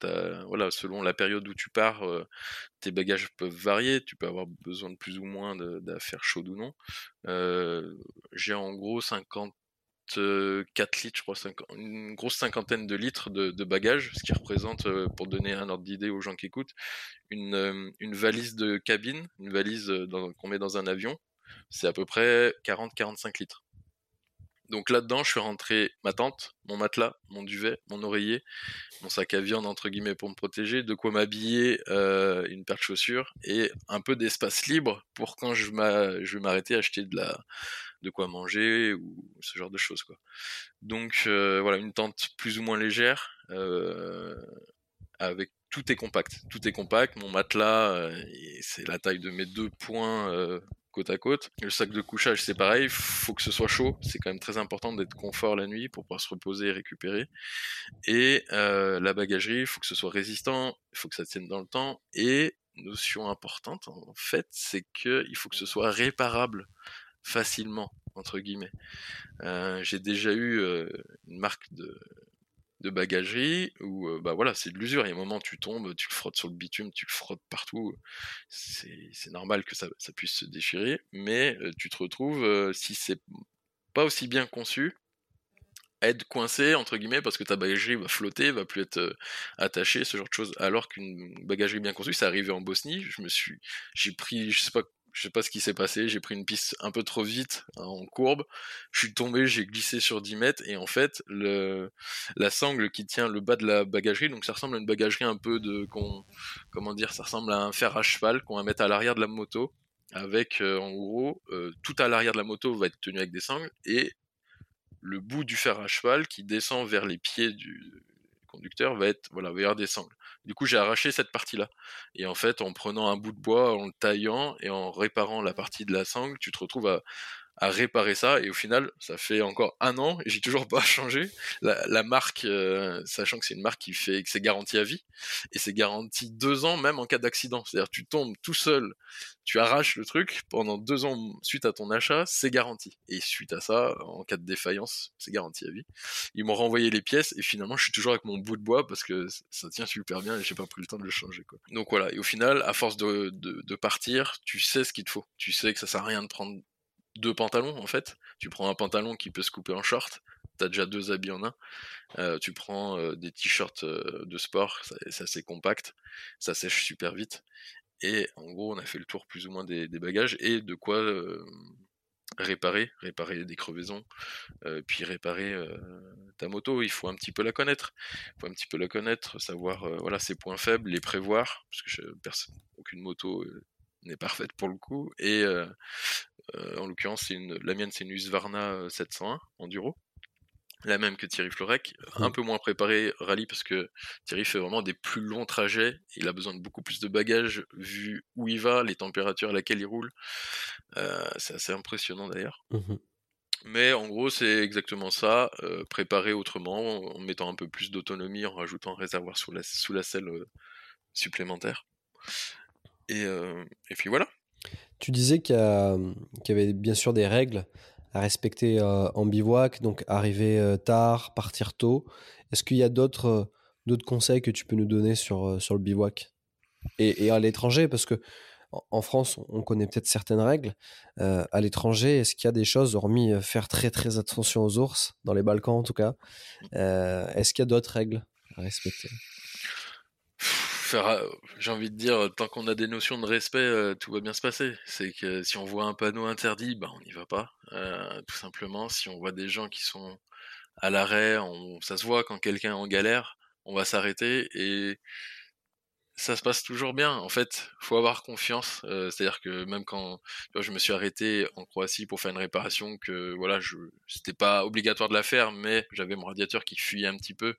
voilà, selon la période où tu pars, euh, tes bagages peuvent varier. Tu peux avoir besoin de plus ou moins d'affaires chaudes ou non. Euh, j'ai en gros 54 litres, je crois, une grosse cinquantaine de litres de, bagages, ce qui représente, euh, pour donner un ordre d'idée aux gens qui écoutent, une valise de cabine, une valise qu'on met dans un avion. C'est à peu près 40-45 litres. Donc là-dedans, je suis rentré ma tente, mon matelas, mon duvet, mon oreiller, mon sac à viande entre guillemets pour me protéger, de quoi m'habiller, euh, une paire de chaussures et un peu d'espace libre pour quand je, je vais m'arrêter acheter de la de quoi manger ou ce genre de choses quoi. Donc euh, voilà, une tente plus ou moins légère euh, avec tout est compact, tout est compact. Mon matelas, c'est la taille de mes deux poings à côte. Le sac de couchage, c'est pareil, faut que ce soit chaud. C'est quand même très important d'être confort la nuit pour pouvoir se reposer et récupérer. Et euh, la bagagerie, faut que ce soit résistant, il faut que ça tienne dans le temps. Et notion importante, en fait, c'est qu'il faut que ce soit réparable facilement entre guillemets. Euh, j'ai déjà eu euh, une marque de, de bagagerie où bah voilà c'est de l'usure. Il y a un moment tu tombes tu le frottes sur le bitume tu le frottes partout c'est normal que ça, puisse se déchirer mais tu te retrouves si c'est pas aussi bien conçu être coincé entre guillemets parce que ta bagagerie va flotter va plus être attachée ce genre de choses alors qu'une bagagerie bien conçue ça arrivé en Bosnie. Je me suis j'ai pris je sais pas je sais pas ce qui s'est passé, j'ai pris une piste un peu trop vite hein, en courbe, je suis tombé, j'ai glissé sur 10 mètres et en fait la sangle qui tient le bas de la bagagerie, donc ça ressemble à une bagagerie un peu de comment dire, ça ressemble à un fer à cheval qu'on va mettre à l'arrière de la moto avec euh, en gros euh, tout à l'arrière de la moto va être tenu avec des sangles et le bout du fer à cheval qui descend vers les pieds du conducteur va être voilà, va y avoir des sangles. Du coup, j'ai arraché cette partie-là. Et en fait, en prenant un bout de bois, en le taillant et en réparant la partie de la sangle, tu te retrouves à, à réparer ça et au final ça fait encore un an et j'ai toujours pas changé. La, marque euh, sachant que c'est une marque qui fait que c'est garanti à vie et c'est garanti deux ans même en cas d'accident. C'est à dire tu tombes tout seul tu arraches le truc pendant deux ans suite à ton achat c'est garanti. Et suite à ça en cas de défaillance c'est garanti à vie. Ils m'ont renvoyé les pièces et finalement je suis toujours avec mon bout de bois parce que ça tient super bien et j'ai pas pris le temps de le changer quoi. Donc voilà. Et au final à force de, de, de partir tu sais ce qu'il te faut. Tu sais que ça sert à rien de prendre deux pantalons en fait. Tu prends un pantalon qui peut se couper en short, t'as déjà deux habits en un. Euh, tu prends euh, des t-shirts euh, de sport, c'est assez compact, ça sèche super vite. Et en gros, on a fait le tour plus ou moins des, bagages et de quoi réparer, réparer des crevaisons, puis réparer ta moto. Il faut un petit peu la connaître, il faut un petit peu la connaître, savoir voilà ses points faibles, les prévoir, parce que je, aucune moto n'est parfaite pour le coup. Et en l'occurrence, c'est une, la mienne, c'est une Husqvarna 701 Enduro. la même que Thierry Florec, un peu moins préparé rallye parce que Thierry fait vraiment des plus longs trajets, il a besoin de beaucoup plus de bagages vu où il va, les températures à laquelle il roule. Euh, c'est assez impressionnant d'ailleurs. Mmh Mais en gros, c'est exactement ça, euh, préparer autrement, en mettant un peu plus d'autonomie, en rajoutant un réservoir sous la, sous la selle euh, supplémentaire. Et, et, puis voilà. Tu disais qu'il y, avait bien sûr des règles à respecter en bivouac, donc arriver tard, partir tôt. Est-ce qu'il y a d'autres d'autres conseils que tu peux nous donner sur, sur le bivouac et, à l'étranger? Parce que en France, on connaît peut-être certaines règles. à l'étranger, est-ce qu'il y a des choses, hormis faire très très attention aux ours, dans les Balkans en tout cas, est-ce qu'il y a d'autres règles à respecter? Euh, j'ai envie de dire, tant qu'on a des notions de respect, euh, tout va bien se passer. C'est que si on voit un panneau interdit, bah on n'y va pas, euh, tout simplement. Si on voit des gens qui sont à l'arrêt, ça se voit quand quelqu'un est en galère, on va s'arrêter et ça se passe toujours bien. En fait, faut avoir confiance. Euh, c'est-à-dire que même quand je me suis arrêté en Croatie pour faire une réparation, que voilà, c'était pas obligatoire de la faire, mais j'avais mon radiateur qui fuyait un petit peu.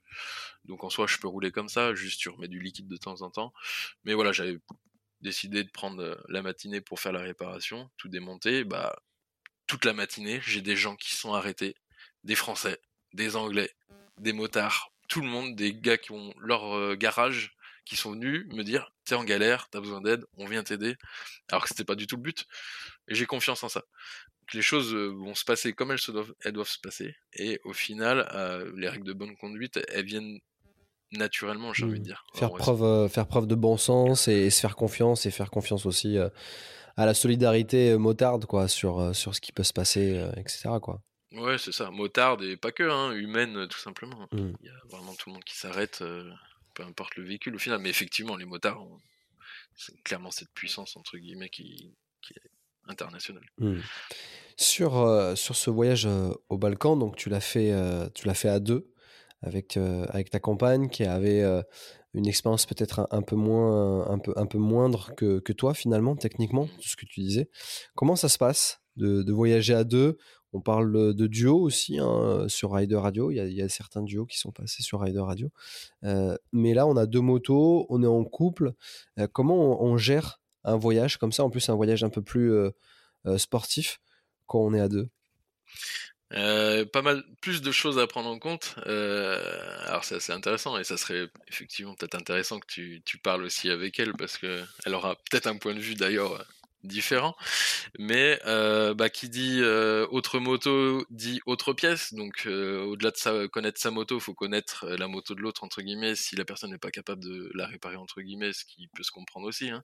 Donc en soi, je peux rouler comme ça, juste tu remets du liquide de temps en temps. Mais voilà, j'avais décidé de prendre la matinée pour faire la réparation, tout démonter. Bah toute la matinée, j'ai des gens qui sont arrêtés, des Français, des Anglais, des motards, tout le monde, des gars qui ont leur garage qui sont venus me dire t'es en galère, t'as besoin d'aide, on vient t'aider, alors que c'était pas du tout le but. Et j'ai confiance en ça. les choses vont se passer comme elles, se doivent, elles doivent se passer, et au final, euh, les règles de bonne conduite, elles viennent naturellement, j'ai envie de mmh. dire. Faire preuve, euh, faire preuve de bon sens et, se faire confiance, et faire confiance aussi à la solidarité motarde, quoi, sur, sur ce qui peut se passer, etc., quoi. Ouais, c'est ça, motarde et pas que, hein, humaine, tout simplement. Mmh. Il y a vraiment tout le monde qui s'arrête peu importe le véhicule au final. Mais effectivement, les motards, c'est clairement cette puissance, entre guillemets, qui, est internationale. Mmh. Sur, euh, sur ce voyage euh, au Balkan, donc tu l'as fait, euh, tu l'as fait à deux avec, avec ta compagne qui avait une expérience peut-être un, peu moins, un peu, un peu moindre que, que toi finalement, techniquement, mmh. ce que tu disais. Comment ça se passe de, de voyager à deux on parle de duo aussi hein, sur Rider Radio. Il y, a, certains duos qui sont passés sur Rider Radio. mais là, on a deux motos, on est en couple. comment on, gère un voyage comme ça? En plus, un voyage un peu plus sportif quand on est à deux. pas mal plus de choses à prendre en compte. alors c'est assez intéressant et ça serait effectivement peut-être intéressant que tu, parles aussi avec elle parce que elle aura peut-être un point de vue d'ailleurs différent. Mais euh, bah, qui dit euh, autre moto dit autre pièce. Donc euh, au-delà de connaître sa moto, il faut connaître la moto de l'autre entre guillemets. Si la personne n'est pas capable de la réparer entre guillemets, ce qui peut se comprendre aussi. Hein.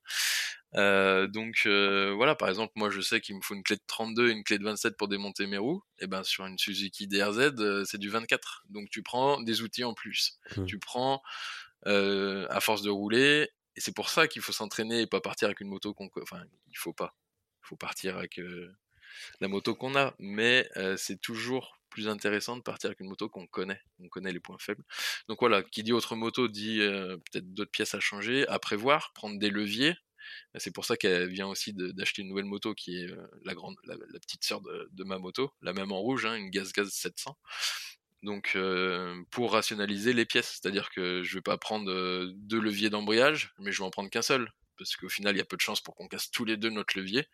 donc voilà, par exemple, moi je sais qu'il me faut une clé de 32 et une clé de 27 pour démonter mes roues. Et ben sur une Suzuki DRZ, c'est du 24. Donc tu prends des outils en plus. Mmh. Tu prends à force de rouler, et c'est pour ça qu'il faut s'entraîner et pas partir avec une moto qu'on. Enfin, il faut pas. Il faut partir avec euh, la moto qu'on a. Mais euh, c'est toujours plus intéressant de partir avec une moto qu'on connaît. On connaît les points faibles. Donc voilà, qui dit autre moto dit euh, peut-être d'autres pièces à changer, à prévoir, prendre des leviers. C'est pour ça qu'elle vient aussi d'acheter une nouvelle moto qui est la, grande, la, petite sœur de, ma moto, la même en rouge, hein, une Gaz Gaz 700 donc euh, pour rationaliser les pièces. C'est-à-dire que je vais pas prendre euh, deux leviers d'embrayage, mais je vais en prendre qu'un seul, parce qu'au final il y a peu de chances pour qu'on casse tous les deux notre levier.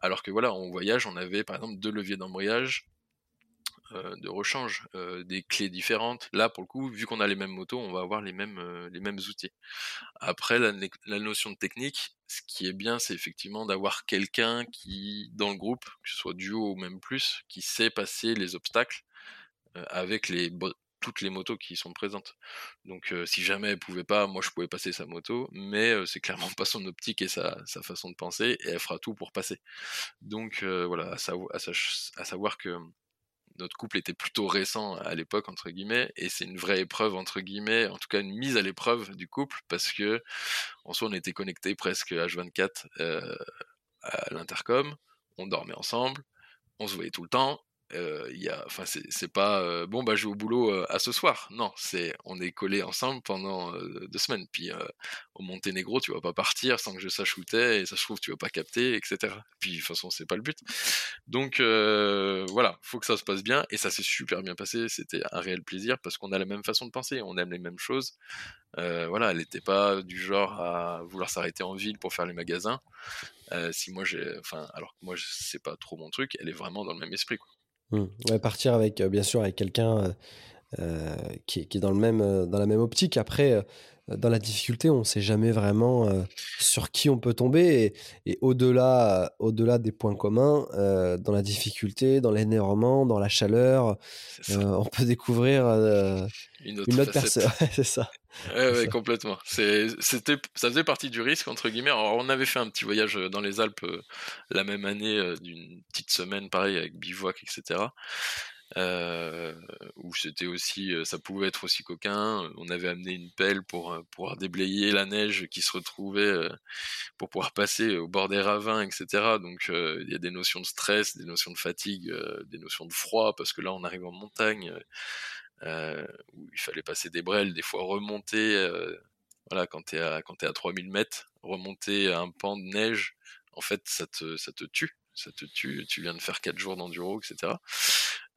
Alors que voilà, en voyage, on avait par exemple deux leviers d'embrayage, euh, de rechange, des clés différentes. Là, pour le coup, vu qu'on a les mêmes motos, on va avoir les mêmes les mêmes outils. Après, la, la, notion de technique, ce qui est bien, c'est effectivement d'avoir quelqu'un qui, dans le groupe, que ce soit duo ou même plus, qui sait passer les obstacles euh, avec les toutes les motos qui sont présentes. Donc euh, si jamais elle pouvait pas, moi je pouvais passer sa moto, mais euh, c'est clairement pas son optique et sa, façon de penser, et elle fera tout pour passer. Donc voilà, à, à, savoir que notre couple était plutôt récent à l'époque entre guillemets et c'est une vraie épreuve entre guillemets en tout cas une mise à l'épreuve du couple parce que en soi on était connectés presque H24 à l'intercom on dormait ensemble on se voyait tout le temps euh, c'est pas euh, bon, bah, je vais au boulot euh, à ce soir. Non, c'est on est collés ensemble pendant deux semaines. Puis au Monténégro, tu vas pas partir sans que je sache où t'es, et ça se trouve, tu vas pas capter, etc. Puis de toute façon, c'est pas le but. Donc voilà, faut que ça se passe bien, et ça s'est super bien passé. C'était un réel plaisir parce qu'on a la même façon de penser, on aime les mêmes choses. voilà, elle n'était pas du genre à vouloir s'arrêter en ville pour faire les magasins. si moi enfin, alors que moi c'est pas trop mon truc, elle est vraiment dans le même esprit. Mmh. partir avec, bien sûr, avec quelqu'un qui, est, dans, le même, dans la même optique. Après, dans la difficulté, on ne sait jamais vraiment sur qui on peut tomber. Et, au-delà, au-delà des points communs, dans la difficulté, dans l'énervement, dans la chaleur, on peut découvrir une autre, personne. c'est ça. Ouais, complètement. c'était, ça faisait partie du risque, entre guillemets. Alors, on avait fait un petit voyage dans les Alpes la même année, d'une petite semaine, pareil, avec bivouac, etc euh, où c'était aussi, euh, ça pouvait être aussi coquin. On avait amené une pelle pour euh, pouvoir déblayer la neige qui se retrouvait, euh, pour pouvoir passer au bord des ravins, etc. Donc il y a des notions de stress, des notions de fatigue, des notions de froid, parce que là on arrive en montagne. Où il fallait passer des brels, des fois remonter, voilà, quand t'es à, quand t'es à 3000 mètres, remonter un pan de neige, en fait, ça te, ça te tue ça te tue, tu viens de faire 4 jours d'enduro, etc.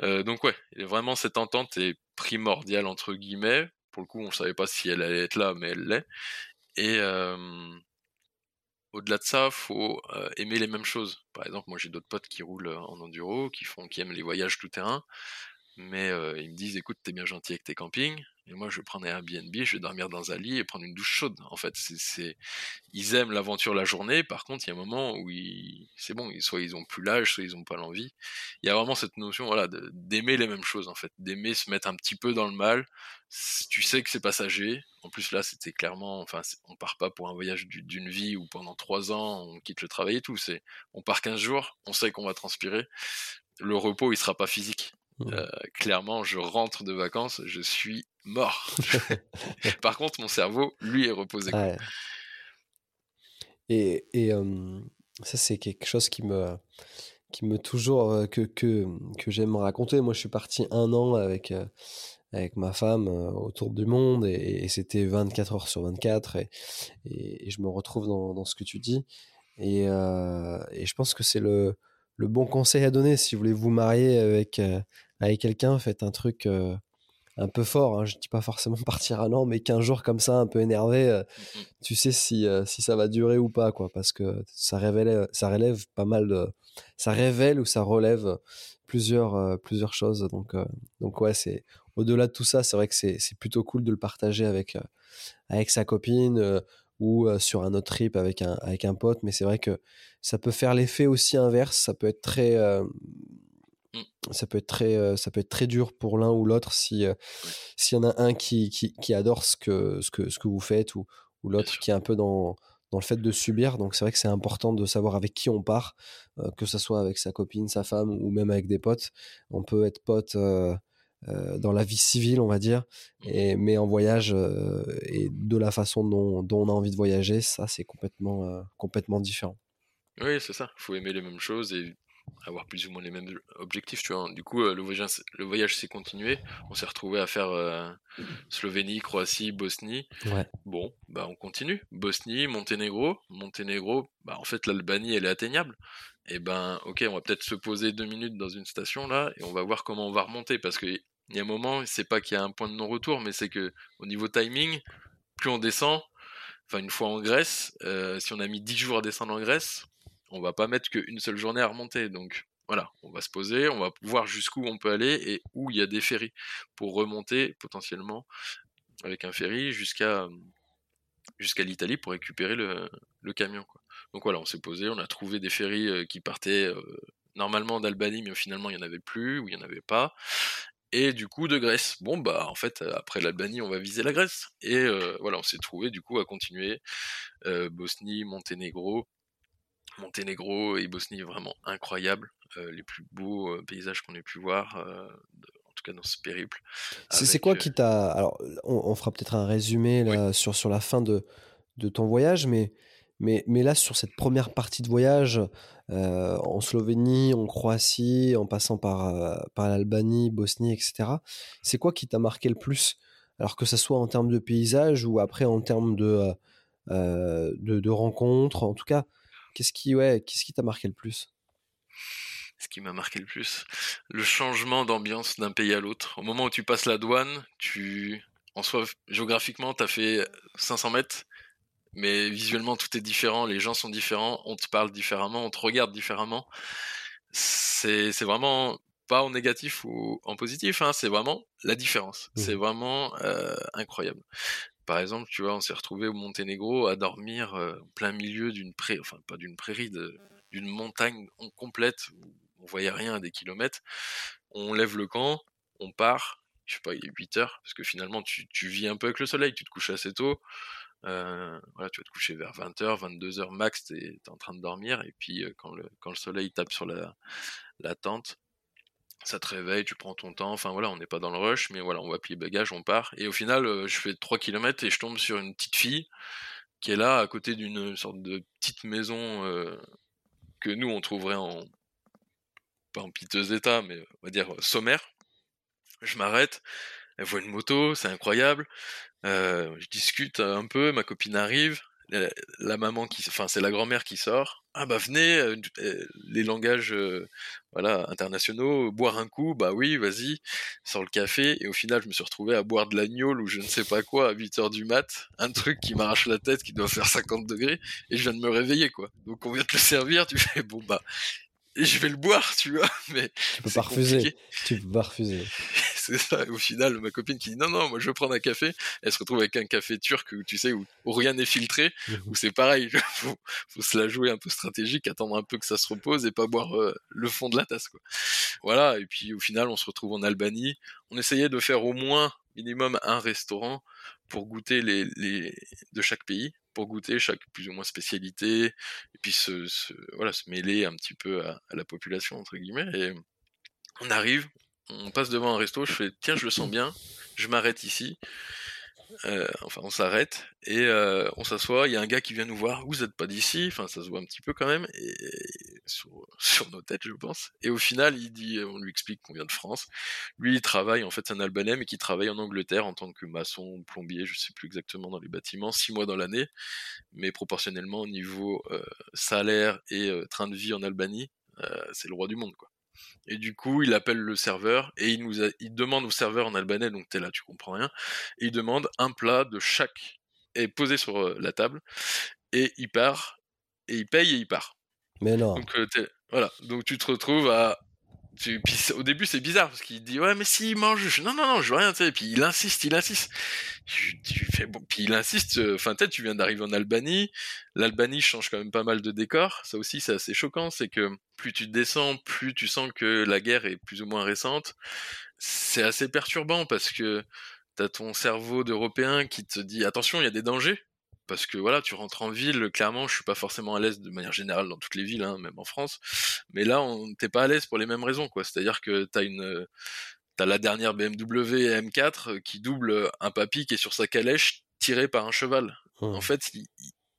Euh, donc ouais, vraiment cette entente est primordiale entre guillemets. Pour le coup, on savait pas si elle allait être là, mais elle l'est. Et euh, au-delà de ça, faut euh, aimer les mêmes choses. Par exemple, moi j'ai d'autres potes qui roulent en enduro, qui font, qui aiment les voyages tout terrain, mais ils me disent, écoute, t'es bien gentil avec tes campings, et moi, je prendre un Airbnb, je vais dormir dans un lit et prendre une douche chaude. En fait, c'est, ils aiment l'aventure la journée. Par contre, il y a un moment où c'est bon, soit ils ont plus l'âge, soit ils ont pas l'envie. Il y a vraiment cette notion, voilà, d'aimer les mêmes choses, en fait, d'aimer se mettre un petit peu dans le mal. Tu sais que c'est passager. En plus, là, c'était clairement, enfin, on part pas pour un voyage d'une vie où pendant trois ans, on quitte le travail et tout. On part 15 jours, on sait qu'on va transpirer. Le repos, il sera pas physique. Mmh. Euh, clairement, je rentre de vacances, je suis mort. Par contre, mon cerveau, lui, est reposé. Et, et ça, c'est quelque chose qui me, qui me toujours que, que, que j'aime raconter. Moi, je suis parti un an avec, avec ma femme autour du monde et, c'était 24 heures sur 24 et, et, je me retrouve dans, dans, ce que tu dis. Et, et je pense que c'est le, le bon conseil à donner si vous voulez vous marier avec, avec quelqu'un, faites un truc un peu fort. Hein. Je dis pas forcément partir un an, mais 15 jours comme ça, un peu énervé, euh, mmh tu sais si, euh, si ça va durer ou pas, quoi, parce que ça révèle, ça relève pas mal de, ça révèle ou ça relève plusieurs, euh, plusieurs choses. Donc, donc ouais, c'est au-delà de tout ça, c'est vrai que c'est, plutôt cool de le partager avec, avec sa copine ou sur un autre trip avec un, avec un pote, mais c'est vrai que ça peut faire l'effet aussi inverse. Ça peut être très Mmh. Ça peut être très, euh, ça peut être très dur pour l'un ou l'autre si euh, s'il y en a un qui, qui, qui, adore ce que, ce que, ce que vous faites ou, ou l'autre qui est un peu dans, dans le fait de subir. Donc c'est vrai que c'est important de savoir avec qui on part, euh, que ce soit avec sa copine, sa femme ou même avec des potes. On peut être pote dans la vie civile, on va dire, mmh. et, mais en voyage et de la façon dont, dont, on a envie de voyager, ça c'est complètement, complètement différent. Oui, c'est ça. Il faut aimer les mêmes choses et avoir plus ou moins les mêmes objectifs, tu vois. Du coup, euh, le voyage, le voyage s'est continué. On s'est retrouvé à faire euh, Slovénie, Croatie, Bosnie. Bon, bah on continue. Bosnie, Monténégro. Monténégro, bah en fait l'Albanie elle est atteignable. Et eh ben, ok, on va peut-être se poser deux minutes dans une station là et on va voir comment on va remonter parce que il y a un moment, c'est pas qu'il y a un point de non-retour, mais c'est que au niveau timing, plus on descend, enfin une fois en Grèce, euh, si on a mis 10 jours à descendre en Grèce, on va pas mettre qu'une seule journée à remonter. Donc voilà, on va se poser, on va voir jusqu'où on peut aller et où il y a des ferries pour remonter potentiellement avec un ferry jusqu'à l'Italie pour récupérer le, camion. Donc voilà, on s'est posé, on a trouvé des ferries euh, qui partaient euh, normalement d'Albanie, mais finalement il n'y en avait plus ou il n'y en avait pas. Et du coup de Grèce. Bon bah en fait après l'Albanie on va viser la Grèce. Et euh, voilà, on s'est trouvé du coup à continuer Bosnie, Monténégro, Monténégro et Bosnie vraiment incroyables, euh, les plus beaux euh, paysages qu'on ait pu voir, euh, en tout cas dans ce périple. C'est quoi qui t'a alors on, fera peut-être un résumé là, sur sur la fin de de ton voyage, mais Mais, mais là, sur cette première partie de voyage, en Slovénie, en Croatie, en passant par, par l'Albanie, Bosnie, etc., c'est quoi qui t'a marqué le plus? Alors que ce soit en termes de paysage ou après en termes de, de, de, rencontres, en tout cas, qu'est-ce qui ouais, qu'est-ce qui t'a marqué le plus? Ce qui m'a marqué le plus, le changement d'ambiance d'un pays à l'autre. Au moment où tu passes la douane, tu, en soi, géographiquement, tu as fait 500 mètres, mais visuellement, tout est différent, les gens sont différents, on te parle différemment, on te regarde différemment. C'est vraiment pas en négatif ou en positif, hein, c'est vraiment la différence. Mmh. C'est vraiment euh, incroyable. Par exemple, tu vois, on s'est retrouvé au Monténégro à dormir euh, plein milieu d'une prairie, enfin pas d'une prairie, d'une montagne complète où on voyait rien à des kilomètres. On lève le camp, on part, je sais pas, il est 8 heures, parce que finalement tu, vis un peu avec le soleil, tu te couches assez tôt, euh, voilà, tu vas te coucher vers 20h, 22h max, tu es, en train de dormir, et puis euh, quand, le, soleil tape sur la tente, ça te réveille, tu prends ton temps, enfin voilà, on n'est pas dans le rush, mais voilà, on va plier bagage, on part, et au final, euh, je fais 3 km et je tombe sur une petite fille qui est là, à côté d'une sorte de petite maison que nous, on trouverait en, pas en piteux état, mais on va dire sommaire. Je m'arrête, elle voit une moto, c'est incroyable. Euh, je discute un peu, ma copine arrive, la, maman qui, enfin c'est la grand-mère qui sort. Ah bah venez, euh, euh, les langages voilà internationaux, boire un coup, bah oui, vas-y, sort le café. Et au final, je me suis retrouvé à boire de l'agneau ou je ne sais pas quoi à 8 heures du mat, un truc qui m'arrache la tête, qui doit faire 50 degrés, et je viens de me réveiller quoi. Donc on vient te le servir, tu fais bon bah et je vais le boire, tu vois. Mais tu peux pas refuser. Tu peux pas refuser. C'est ça. Au final, ma copine qui dit non, non, moi je veux prendre un café, elle se retrouve avec un café turc, tu sais, où, rien n'est filtré, où c'est pareil. Faut, faut se la jouer un peu stratégique, attendre un peu que ça se repose et pas boire euh, le fond de la tasse, quoi. Voilà. Et puis au final, on se retrouve en Albanie. On essayait de faire au moins minimum un restaurant pour goûter les, les de chaque pays pour goûter chaque plus ou moins spécialité et puis se, voilà se mêler un petit peu à, la population entre guillemets et on arrive on passe devant un resto je fais tiens je le sens bien je m'arrête ici euh, enfin, on s'arrête et euh, on s'assoit. Il y a un gars qui vient nous voir. Vous n'êtes pas d'ici. Enfin, ça se voit un petit peu quand même et sur, nos têtes, je pense. Et au final, on lui explique qu'on vient de France. Lui, il travaille. En fait, c'est un Albanais, mais qui travaille en Angleterre en tant que maçon, plombier, je sais plus exactement dans les bâtiments, six mois dans l'année. Mais proportionnellement, au niveau euh, salaire et train de vie en Albanie, c'est le roi du monde, quoi. Et du coup, il appelle le serveur et il nous a, il demande au serveur en albanais, donc t'es là, tu comprends rien, et il demande un plat de chaque est posé sur euh, la table et il part et il paye et il part. Mais non. Donc euh, voilà, donc tu te retrouves à au début c'est bizarre parce qu'il dit ouais mais s'il mange non non non je veux rien tu sais puis il insiste il insiste. Tu, fais bon puis il insiste euh, enfin peut-être tu viens d'arriver en Albanie. l'Albanie change quand même pas mal de décors. Ça aussi c'est assez choquant c'est que plus tu descends plus tu sens que la guerre est plus ou moins récente. C'est assez perturbant parce que t'as ton cerveau d'européen qui te dit attention il y a des dangers parce que voilà, tu rentres en ville, clairement, je suis pas forcément à l'aise de manière générale dans toutes les villes, hein, même en France, mais là, on t'es pas à l'aise pour les mêmes raisons, quoi. C'est-à-dire que t'as une, t'as la dernière BMW M4 qui double un papy qui est sur sa calèche tiré par un cheval. En mmh. fait, il,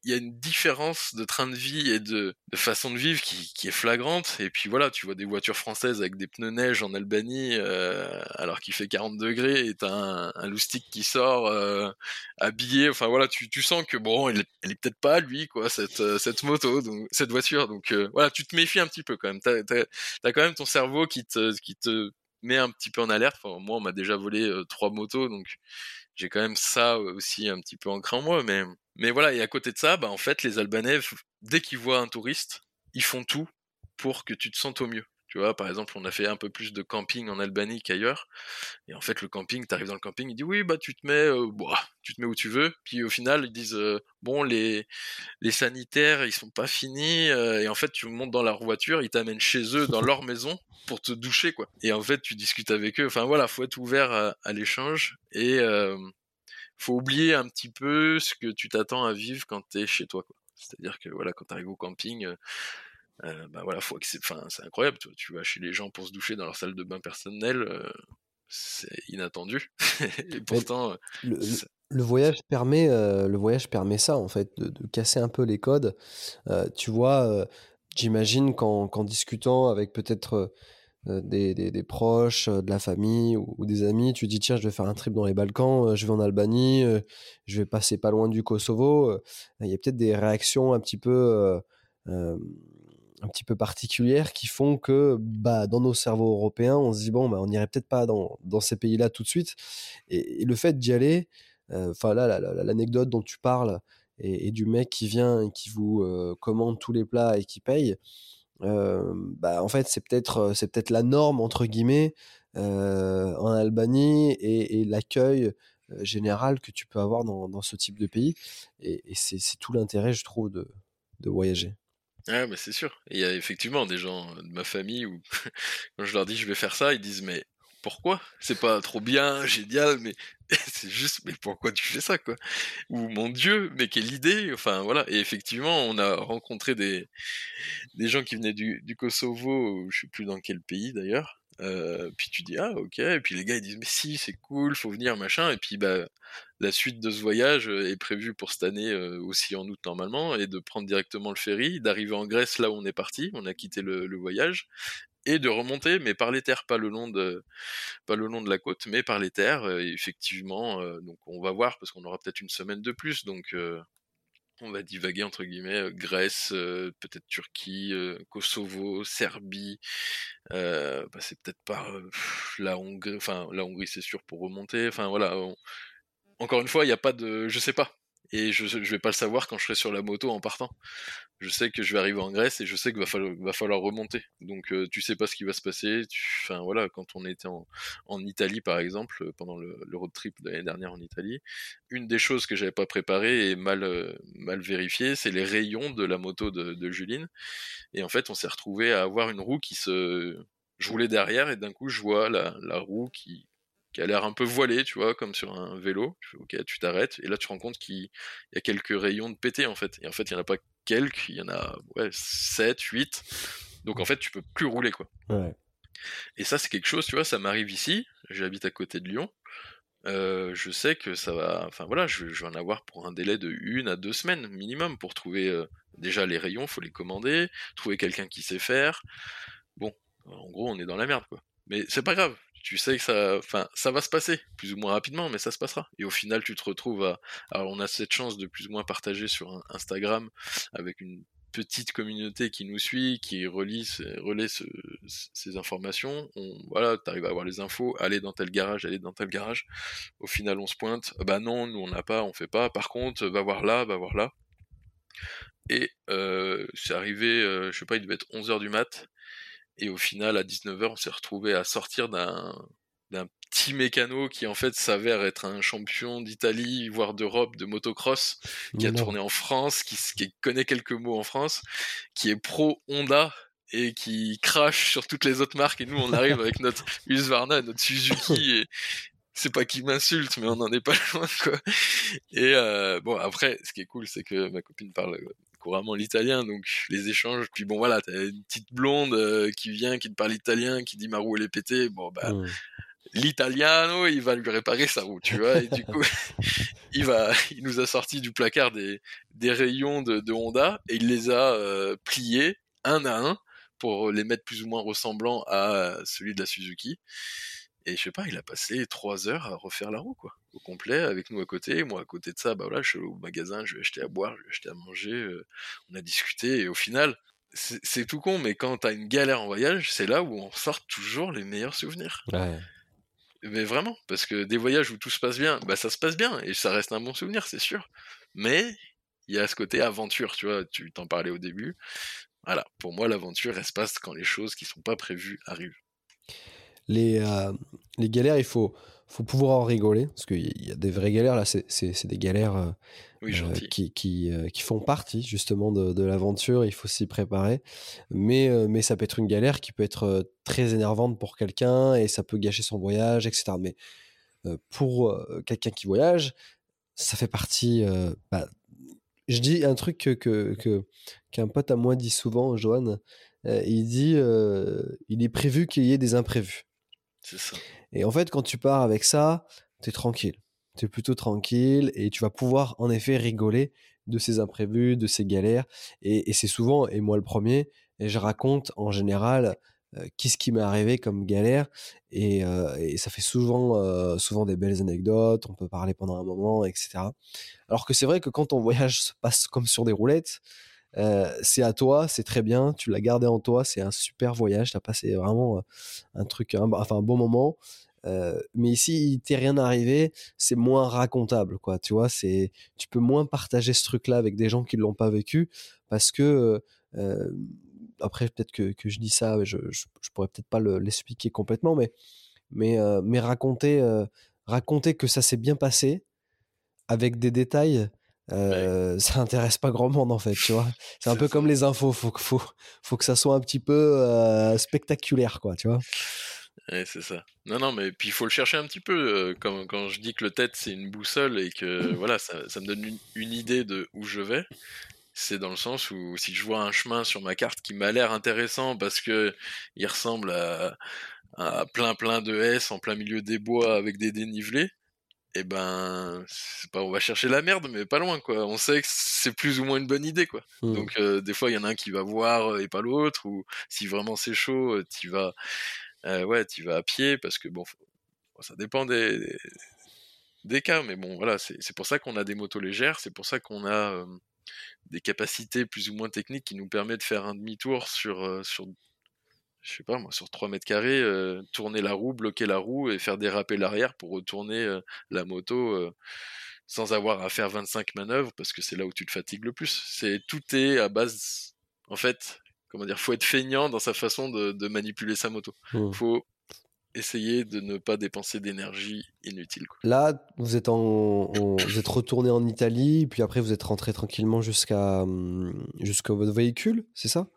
il y a une différence de train de vie et de, façon de vivre qui, qui, est flagrante. Et puis voilà, tu vois des voitures françaises avec des pneus neige en Albanie euh, alors qu'il fait 40 degrés et t'as un, un loustic qui sort euh, habillé. Enfin voilà, tu, tu sens que bon, elle, elle est peut-être pas lui quoi cette euh, cette moto, donc cette voiture. Donc euh, voilà, tu te méfies un petit peu quand même. T'as as, quand même ton cerveau qui te qui te met un petit peu en alerte. Enfin, moi, on m'a déjà volé euh, trois motos, donc j'ai quand même ça aussi un petit peu ancré en moi, mais mais voilà, et à côté de ça, bah en fait, les Albanais, dès qu'ils voient un touriste, ils font tout pour que tu te sentes au mieux. Tu vois, par exemple, on a fait un peu plus de camping en Albanie qu'ailleurs. Et en fait, le camping, tu arrives dans le camping, il dit oui, bah tu te mets, euh, bah, tu te mets où tu veux. Puis au final, ils disent euh, bon, les les sanitaires, ils sont pas finis. Euh, et en fait, tu montes dans leur voiture, ils t'amènent chez eux, dans leur maison, pour te doucher, quoi. Et en fait, tu discutes avec eux. Enfin voilà, faut être ouvert à, l'échange et faut oublier un petit peu ce que tu t'attends à vivre quand tu es chez toi. C'est-à-dire que voilà, quand tu arrives au camping euh, bah voilà, faut enfin, c'est incroyable. Tu, tu, vas chez les gens pour se doucher dans leur salle de bain personnelle, euh, c'est inattendu. et pourtant, le, le voyage permet, le voyage permet ça, en fait, de, casser un peu les codes. tu vois, j'imagine qu'en discutant avec peut-être des, des, proches, de la famille ou, des amis, tu dis tiens, je vais faire un trip dans les Balkans, je vais en Albanie, je vais passer pas loin du Kosovo. Il y a peut-être des réactions un petit peu un petit peu particulières qui font que bah, dans nos cerveaux européens, on se dit bon, bah, on n'irait peut-être pas dans, dans ces pays-là tout de suite. Et, le fait d'y aller, euh, enfin là, l'anecdote dont tu parles et, du mec qui vient et qui vous euh, commande tous les plats et qui paye, euh, en fait, c'est peut-être c'est peut-être la norme entre guillemets en Albanie et, l'accueil général que tu peux avoir dans, dans ce type de pays. Et, c'est tout l'intérêt, je trouve, de, de voyager. Ah, mais c'est sûr. Il y a effectivement des gens de ma famille où, quand je leur dis je vais faire ça, ils disent mais pourquoi? C'est pas trop bien, génial, mais c'est juste mais pourquoi tu fais ça quoi? Ou mon Dieu, mais quelle idée! Enfin voilà. Et effectivement, on a rencontré des des gens qui venaient du, Kosovo, je sais plus dans quel pays d'ailleurs, euh, puis tu dis ah ok, et puis les gars ils disent mais si c'est cool, faut venir machin, et puis bah la suite de ce voyage euh, est prévue pour cette année euh, aussi en août normalement, et de prendre directement le ferry, d'arriver en Grèce là où on est parti, on a quitté le, voyage, et de remonter, mais par les terres, pas le long de, pas le long de la côte, mais par les terres. effectivement, donc on va voir parce qu'on aura peut-être une semaine de plus, donc on va divaguer entre guillemets Grèce, peut-être Turquie, Kosovo, Serbie. bah, c'est peut-être pas la Hongrie, enfin la Hongrie c'est sûr pour remonter. Enfin voilà. Encore une fois, il n'y a pas de, je sais pas et je, je vais pas le savoir quand je serai sur la moto en partant. Je sais que je vais arriver en Grèce et je sais qu'il va falloir, remonter. Donc euh, tu sais pas ce qui va se passer. Enfin voilà, quand on était en, Italie par exemple, euh, pendant le, road trip de l'année dernière en Italie, une des choses que j'avais pas préparées et mal euh, vérifiées, c'est les rayons de la moto de, Juline. Et en fait, on s'est retrouvé à avoir une roue qui se je roulais derrière et d'un coup je vois la roue qui, qui a l'air un peu voilé, tu vois, comme sur un vélo. Tu fais, ok, tu t'arrêtes, et là tu te rends compte qu'il y a quelques rayons de pété en fait. Et en fait, il n'y en a pas quelques, il y en a ouais, 7, 8. Donc en fait, tu peux plus rouler quoi. Et ça, c'est quelque chose, tu vois, ça m'arrive ici, j'habite à côté de Lyon. Euh, je sais que ça va, enfin voilà, je, vais en avoir pour un délai de une à deux semaines minimum pour trouver euh, déjà les rayons, faut les commander, trouver quelqu'un qui sait faire. Bon, en gros, on est dans la merde quoi. Mais c'est pas grave, tu sais que ça, enfin, ça va se passer plus ou moins rapidement, mais ça se passera. Et au final, tu te retrouves à, alors on a cette chance de plus ou moins partager sur Instagram avec une petite communauté qui nous suit, qui relie, relaie ces informations. On, voilà, t'arrives à avoir les infos, aller dans tel garage, aller dans tel garage. Au final, on se pointe. Bah non, nous on n'a pas, on fait pas. Par contre, va voir là, va voir là. Et euh, c'est arrivé, euh, je sais pas, il devait être 11h du mat. Et au final, à 19h, on s'est retrouvé à sortir d'un d'un petit mécano qui en fait s'avère être un champion d'Italie, voire d'Europe de motocross, qui a tourné en France, qui, qui, connaît quelques mots en France, qui est pro Honda et qui crache sur toutes les autres marques. Et nous, on arrive avec notre Husqvarna, notre Suzuki, et c'est pas qu'il m'insulte, mais on n'en est pas loin, quoi. Et euh, bon, après, ce qui est cool, c'est que ma copine parle couramment l'italien, donc les échanges. Puis bon, voilà, t'as une petite blonde euh, qui vient, qui te parle italien, qui dit ma roue elle est pétée. Bon, bah, l'italiano, il va lui réparer sa roue, tu vois. Et du coup, il va, il nous a sorti du placard des, des rayons de, de Honda et il les a euh, pliés un à un pour les mettre plus ou moins ressemblants à celui de la Suzuki. Et je sais pas, il a passé trois heures à refaire la roue, quoi, au complet, avec nous à côté. Moi, à côté de ça, bah voilà, je suis au magasin, je vais acheter à boire, je vais acheter à manger. Euh, on a discuté, et au final, c'est tout con, mais quand t'as une galère en voyage, c'est là où on sort toujours les meilleurs souvenirs. Ouais. Mais vraiment, parce que des voyages où tout se passe bien, bah ça se passe bien, et ça reste un bon souvenir, c'est sûr. Mais il y a ce côté aventure, tu vois, tu t'en parlais au début. Voilà, pour moi, l'aventure, elle se passe quand les choses qui sont pas prévues arrivent les, euh, les galères, il faut, faut pouvoir en rigoler, parce qu'il y a des vraies galères, là, c'est des galères euh, euh, qui, qui, qui, font partie justement de, de l'aventure, il faut s'y préparer, mais, mais ça peut être une galère qui peut être très énervante pour quelqu'un, et ça peut gâcher son voyage, etc. Mais pour quelqu'un qui voyage, ça fait partie... Bah, je dis un truc que, que, qu'un pote à moi dit souvent, Johan, il dit il est prévu qu'il y ait des imprévus. Et en fait, quand tu pars avec ça, t'es tranquille. tu es plutôt tranquille et tu vas pouvoir en effet rigoler de ces imprévus, de ces galères. Et, c'est souvent, et moi le premier, et je raconte en général euh, qu'est-ce qui m'est arrivé comme galère. Et, euh, ça fait souvent, euh, souvent des belles anecdotes, on peut parler pendant un moment, etc. Alors que c'est vrai que quand ton voyage se passe comme sur des roulettes, c'est à toi, c'est très bien, tu l'as gardé en toi, c'est un super voyage, tu as passé vraiment un truc, enfin un bon moment. mais ici, il t'est rien arrivé, c'est moins racontable, quoi. Tu vois, c'est, tu peux moins partager ce truc-là avec des gens qui l'ont pas vécu parce que après peut-être que, que, je dis ça, je, je, pourrais peut-être pas l'expliquer complètement, mais mais mais raconter raconter que ça s'est bien passé avec des détails. Ça intéresse pas grand monde en fait, tu vois. C'est un peu comme les infos, faut, faut, faut que ça soit un petit peu spectaculaire, quoi, tu vois. Ouais, c'est ça. Non, non, mais puis il faut le chercher un petit peu. quand, quand je dis que le tête c'est une boussole et que voilà, ça, ça me donne une, une, idée de où je vais c'est dans le sens où si je vois un chemin sur ma carte qui m'a l'air intéressant parce que il ressemble à, plein plein de S en plein milieu des bois avec des dénivelés, et eh ben pas on va chercher la merde mais pas loin quoi. On sait que c'est plus ou moins une bonne idée quoi. Mmh. Donc euh, des fois il y en a un qui va voir et pas l'autre ou si vraiment c'est chaud, euh, tu vas euh, ouais, tu vas à pied parce que bon ça dépend des, des, cas mais bon voilà, c'est pour ça qu'on a des motos légères, c'est pour ça qu'on a des capacités plus ou moins techniques qui nous permettent de faire un demi-tour sur, euh, sur je sais pas moi, sur 3 mètres carrés, euh, tourner la roue, bloquer la roue et faire déraper l'arrière pour retourner euh, la moto sans avoir à faire 25 manœuvres parce que c'est là où tu te fatigues le plus. C'est tout est à base, en fait, comment dire, faut être feignant dans sa façon de, manipuler sa moto. Mmh. Faut essayer de ne pas dépenser d'énergie inutile. Là, vous êtes, en, vous êtes retourné en Italie, puis après vous êtes rentré tranquillement jusqu'à hum, jusqu'à votre véhicule, c'est ça?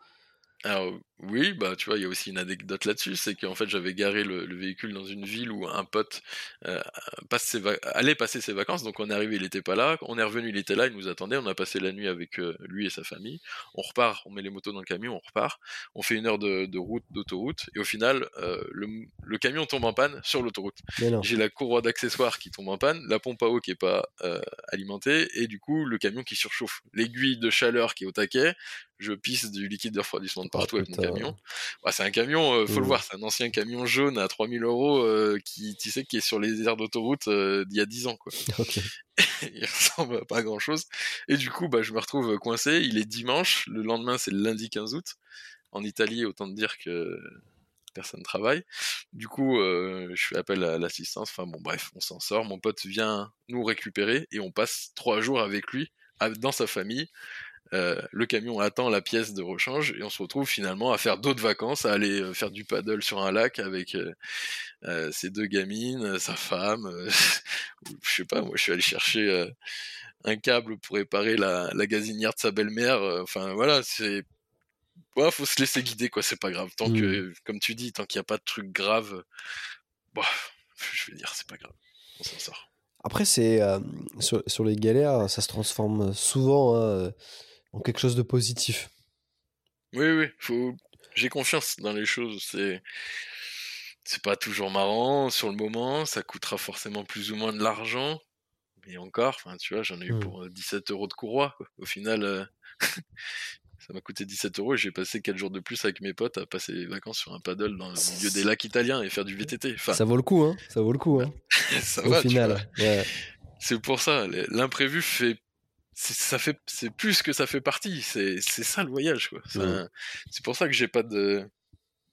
Alors oui, bah tu vois, il y a aussi une anecdote là-dessus, c'est qu'en fait j'avais garé le, véhicule dans une ville où un pote euh, passe allait passer ses vacances, donc on est arrivé, il était pas là, on est revenu, il était là, il nous attendait, on a passé la nuit avec euh, lui et sa famille, on repart, on met les motos dans le camion, on repart, on fait une heure de, route, d'autoroute, et au final euh, le, camion tombe en panne sur l'autoroute. J'ai la courroie d'accessoires qui tombe en panne, la pompe à eau qui est pas alimentée, et du coup le camion qui surchauffe, l'aiguille de chaleur qui est au taquet, je pisse du liquide de refroidissement de partout avec mon camion. Bah, c'est un camion, euh, faut le mmh. voir, c'est un ancien camion jaune à 3000 euros euh, qui, tu sais, qui est sur les aires d'autoroute euh, d'il y a 10 ans, quoi. il ressemble à pas grand chose. Et du coup, bah, je me retrouve coincé. Il est dimanche, le lendemain, c'est le lundi 15 août. En Italie, autant te dire que personne travaille. Du coup, je fais appel à l'assistance. Enfin bon, bref, on s'en sort. Mon pote vient nous récupérer et on passe trois jours avec lui dans sa famille euh, le camion attend la pièce de rechange et on se retrouve finalement à faire d'autres vacances, à aller euh, faire du paddle sur un lac avec euh, ses deux gamines, sa femme. je sais pas, moi je suis allé chercher un câble pour réparer la, gazinière de sa belle-mère. Enfin voilà, c'est ouais, faut se laisser guider quoi, c'est pas grave. Tant que, mmh. comme tu dis, tant qu'il n'y a pas de truc grave, bah, je veux dire, c'est pas grave, on s'en sort. Après, c'est sur, les galères, ça se transforme souvent. Hein, en quelque chose de positif. Oui, oui, faut... j'ai confiance dans les choses. C'est c'est pas toujours marrant sur le moment, ça coûtera forcément plus ou moins de l'argent, mais encore, enfin, tu vois, j'en ai eu mmh. pour 17 euros de courroie. Au final, euh, ça m'a coûté 17 euros et j'ai passé 4 jours de plus avec mes potes à passer les vacances sur un paddle dans le milieu des lacs italiens et faire du VTT. ça vaut le coup, hein Ça vaut le coup, hein ça Au final, C'est pour ça, l'imprévu fait ça fait c'est plus que ça fait partie c'est c'est ça le voyage quoi. C'est pour ça que j'ai pas de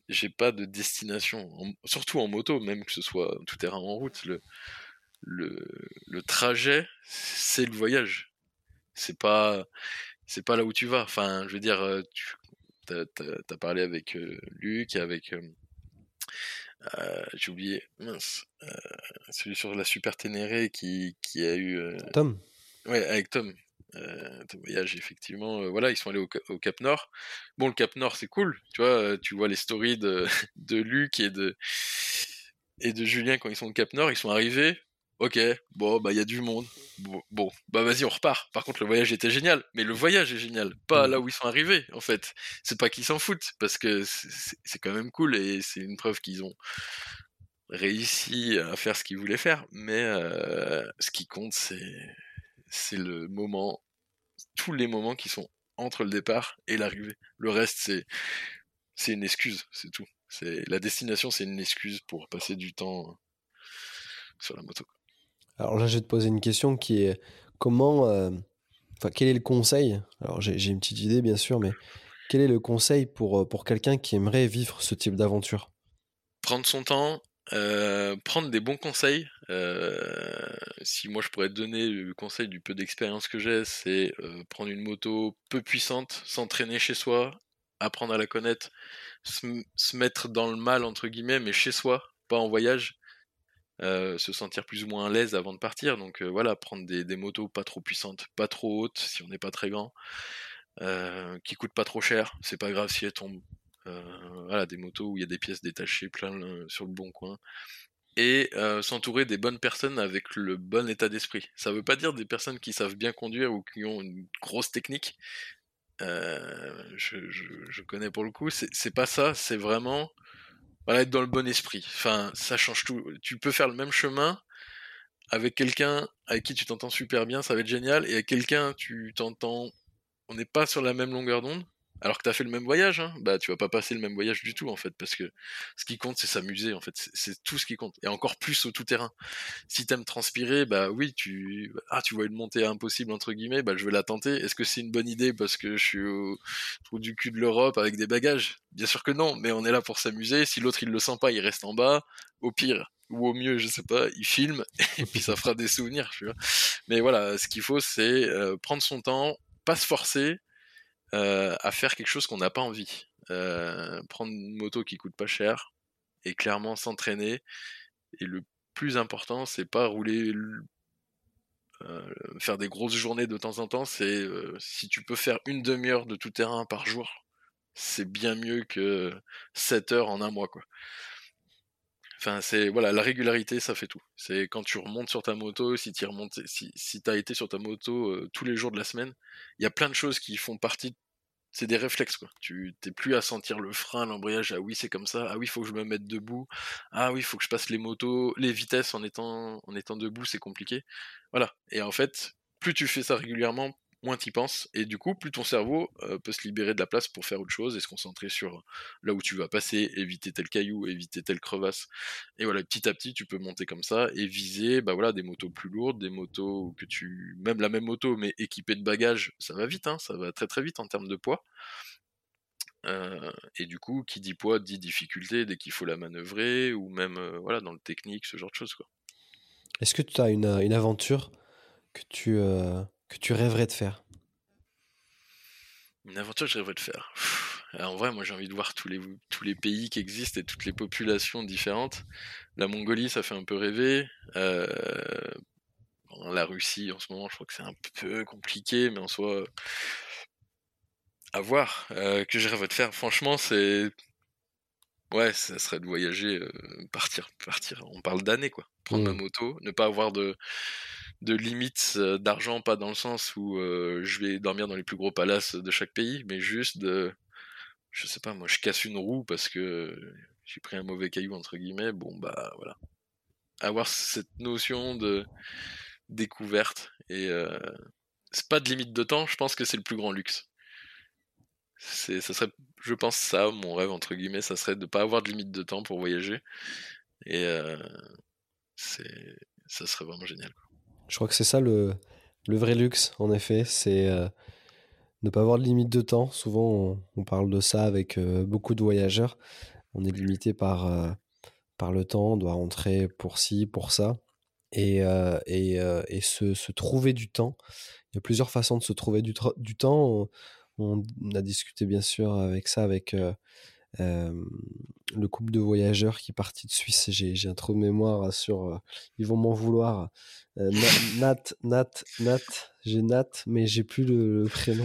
j'ai pas de destination surtout en moto même que ce soit tout terrain en route. Le le, le trajet c'est le voyage. C'est pas c'est pas là où tu vas. Enfin je veux dire euh, tu t'as as, parlé avec euh, Luc et avec euh, euh, j'ai oublié mince celui sur la Super Ténéré qui qui a eu Tom. ouais avec Tom euh, voyage effectivement euh, voilà ils sont allés au, Cap Nord. Bon le Cap Nord c'est cool tu vois euh, tu vois les stories de, de Luc et de et de Julien quand ils sont au Cap Nord ils sont arrivés. Ok bon bah il y a du monde. Bon, bah vas-y on repart. Par contre le voyage était génial. Mais le voyage est génial pas mmh. là où ils sont arrivés en fait. C'est pas qu'ils s'en foutent parce que c'est quand même cool et c'est une preuve qu'ils ont réussi à faire ce qu'il voulait faire, mais ce qui compte, c'est c'est le moment, tous les moments qui sont entre le départ et l'arrivée. Le reste, c'est c'est une excuse, c'est tout. C'est la destination, c'est une excuse pour passer du temps sur la moto. Alors là, je vais te poser une question qui est comment, enfin, quel est le conseil? Alors j'ai une petite idée, bien sûr, mais quel est le conseil pour pour quelqu'un qui aimerait vivre ce type d'aventure? Prendre son temps, euh, prendre des bons conseils. Euh, si moi je pourrais te donner le conseil du peu d'expérience que j'ai, c'est euh, prendre une moto peu puissante, s'entraîner chez soi, apprendre à la connaître, se, mettre dans le mal entre guillemets, mais chez soi, pas en voyage. se sentir plus ou moins à l'aise avant de partir. Donc voilà, prendre des, des, motos pas trop puissantes, pas trop hautes si on n'est pas très grand, qui coûtent pas trop cher. C'est pas grave si elles tombent. Euh, des motos où il y a des pièces détachées plein sur le bon coin et euh, s'entourer des bonnes personnes avec le bon état d'esprit. Ça veut pas dire des personnes qui savent bien conduire ou qui ont une grosse technique. Euh, je, connais pour le coup. C'est pas ça. C'est vraiment voilà, être dans le bon esprit. Enfin, ça change tout. Tu peux faire le même chemin avec quelqu'un avec qui tu t'entends super bien, ça va être génial. Et avec quelqu'un, tu t'entends. On n'est pas sur la même longueur d'onde alors que tu as fait le même voyage, hein, bah tu vas pas passer le même voyage du tout en fait, parce que ce qui compte c'est s'amuser en fait, c'est tout ce qui compte, et encore plus au tout terrain. Si t'aimes transpirer, bah oui, tu ah tu vois une montée impossible entre guillemets, bah je vais la tenter. Est-ce que c'est une bonne idée parce que je suis au trou du cul de l'Europe avec des bagages? Bien sûr que non, mais on est là pour s'amuser. Si l'autre il le sent pas, il reste en bas. Au pire, ou au mieux, je sais pas, il filme et puis ça fera des souvenirs, tu vois. Mais voilà, ce qu'il faut c'est euh, prendre son temps, pas se forcer euh, à faire quelque chose qu'on n'a pas envie. Euh, prendre une moto qui coûte pas cher et clairement s'entraîner. Et le plus important, c'est pas rouler, euh, faire des grosses journées de temps en temps. C'est si tu peux faire une demi-heure de tout terrain par jour, c'est bien mieux que 7 heures en un mois, quoi. Enfin, c'est voilà, la régularité, ça fait tout. C'est quand tu remontes sur ta moto, si tu remontes, si, si as été sur ta moto tous les jours de la semaine, il y a plein de choses qui font partie c'est des réflexes quoi. Tu t'es plus à sentir le frein, l'embrayage. Ah oui, c'est comme ça. Ah oui, faut que je me mette debout. Ah oui, faut que je passe les motos, les vitesses en étant en étant debout, c'est compliqué. Voilà. Et en fait, plus tu fais ça régulièrement, moins tu penses, et du coup, plus ton cerveau euh, peut se libérer de la place pour faire autre chose et se concentrer sur là où tu vas passer, éviter tel caillou, éviter telle crevasse. Et voilà, petit à petit, tu peux monter comme ça et viser, bah voilà, des motos plus lourdes, des motos que tu, même la même moto, mais équipée de bagages, ça va vite, hein, ça va très très vite en termes de poids. Euh, et du coup, qui dit poids dit difficulté dès qu'il faut la manœuvrer, ou même euh, voilà dans le technique, ce genre de choses. Est-ce que tu as une, une, aventure que tu, que tu rêverais de faire Une aventure que je rêverais de faire. en vrai, moi j'ai envie de voir tous les, tous les pays qui existent et toutes les populations différentes. La Mongolie, ça fait un peu rêver. Euh, la Russie, en ce moment, je crois que c'est un peu compliqué, mais en soi, à voir. Euh, que je rêverais de faire, franchement, c'est. Ouais, ça serait de voyager, euh, partir, partir. On parle d'années, quoi. Prendre ma mmh. moto, ne pas avoir de de limites euh, d'argent, pas dans le sens où euh, je vais dormir dans les plus gros palaces de chaque pays, mais juste de, je sais pas, moi je casse une roue parce que j'ai pris un mauvais caillou entre guillemets, bon bah voilà. Avoir cette notion de découverte et euh, c'est pas de limite de temps, je pense que c'est le plus grand luxe. C'est, ça serait, je pense ça, mon rêve entre guillemets, ça serait de pas avoir de limite de temps pour voyager et c'est, ça serait vraiment génial. Quoi. Je crois que c'est ça le, le, vrai luxe, en effet. C'est euh, ne pas avoir de limite de temps. Souvent, on, parle de ça avec euh, beaucoup de voyageurs. On est limité par, euh, par le temps. On doit rentrer pour ci, pour ça. Et, et, et se, se, trouver du temps. Il y a plusieurs façons de se trouver du, du temps. On, on, a discuté bien sûr avec ça avec le couple de voyageurs qui est parti de Suisse. J'ai un trou de mémoire sur. ils vont m'en vouloir. Nat, Nat, Nat, j'ai Nat, mais j'ai plus le, prénom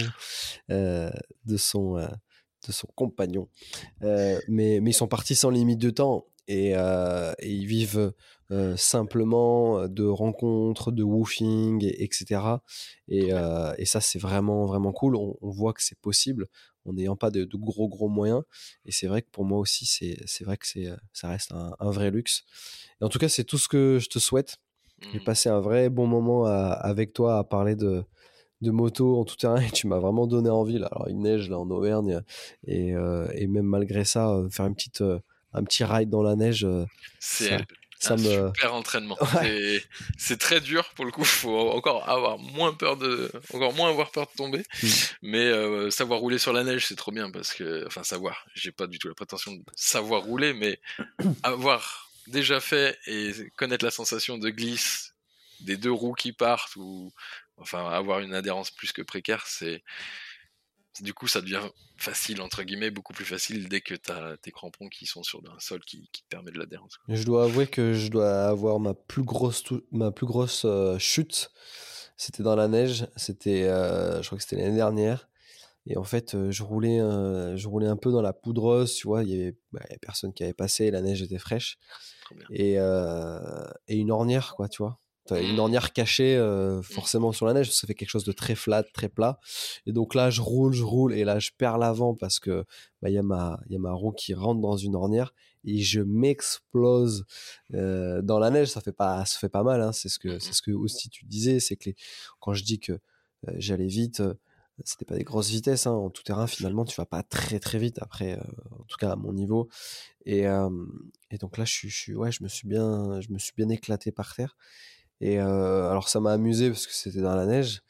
de son de son compagnon. mais, mais ils sont partis sans limite de temps et, et ils vivent simplement de rencontres, de woofing, et, etc. Et, et ça, c'est vraiment, vraiment cool. On, on voit que c'est possible en n'ayant pas de, gros gros moyens. Et c'est vrai que pour moi aussi, c'est vrai que c'est ça reste un, vrai luxe. Et en tout cas, c'est tout ce que je te souhaite. J'ai mmh. passé un vrai bon moment avec toi à parler de, de moto en tout terrain et tu m'as vraiment donné envie. Là. Alors il neige là en Auvergne et, et même malgré ça, faire une petite, un petit ride dans la neige. C'est ça un me... super entraînement. C'est très dur pour le coup. Faut encore avoir moins peur de, encore moins avoir peur de tomber. Mm. Mais euh, savoir rouler sur la neige, c'est trop bien parce que, enfin savoir. J'ai pas du tout la prétention de savoir rouler, mais avoir déjà fait et connaître la sensation de glisse des deux roues qui partent ou, enfin avoir une adhérence plus que précaire, c'est du coup, ça devient facile, entre guillemets, beaucoup plus facile dès que tu as tes crampons qui sont sur un sol qui, te permet de l'adhérence. Je dois avouer que je dois avoir ma plus grosse, ma plus grosse euh, chute. C'était dans la neige. C'était, euh, je crois que c'était l'année dernière. Et en fait, euh, je roulais, je roulais un peu dans la poudreuse, tu vois. Il y avait, bah, personne qui avait passé. La neige était fraîche. Et, et une ornière, quoi, tu vois une ornière cachée euh, mmh. forcément sur la neige, ça fait quelque chose de très flat, très plat. Et donc là, je roule, je roule, et là, je perds l'avant parce que bah, il y, a ma, y a ma roue qui rentre dans une ornière et je m'explose euh, dans la neige. Ça fait pas, ça fait pas mal. Hein. C'est ce que, mmh c'est ce que aussi tu disais, c'est que quand je dis que euh, j'allais vite, c'était pas des grosses vitesses. Hein. En tout terrain, finalement, tu vas pas très très vite après, en tout cas à mon niveau. Et, et donc là, je, je, ouais, je me suis bien, je me suis bien éclaté par terre. Et alors ça m'a amusé parce que c'était dans la neige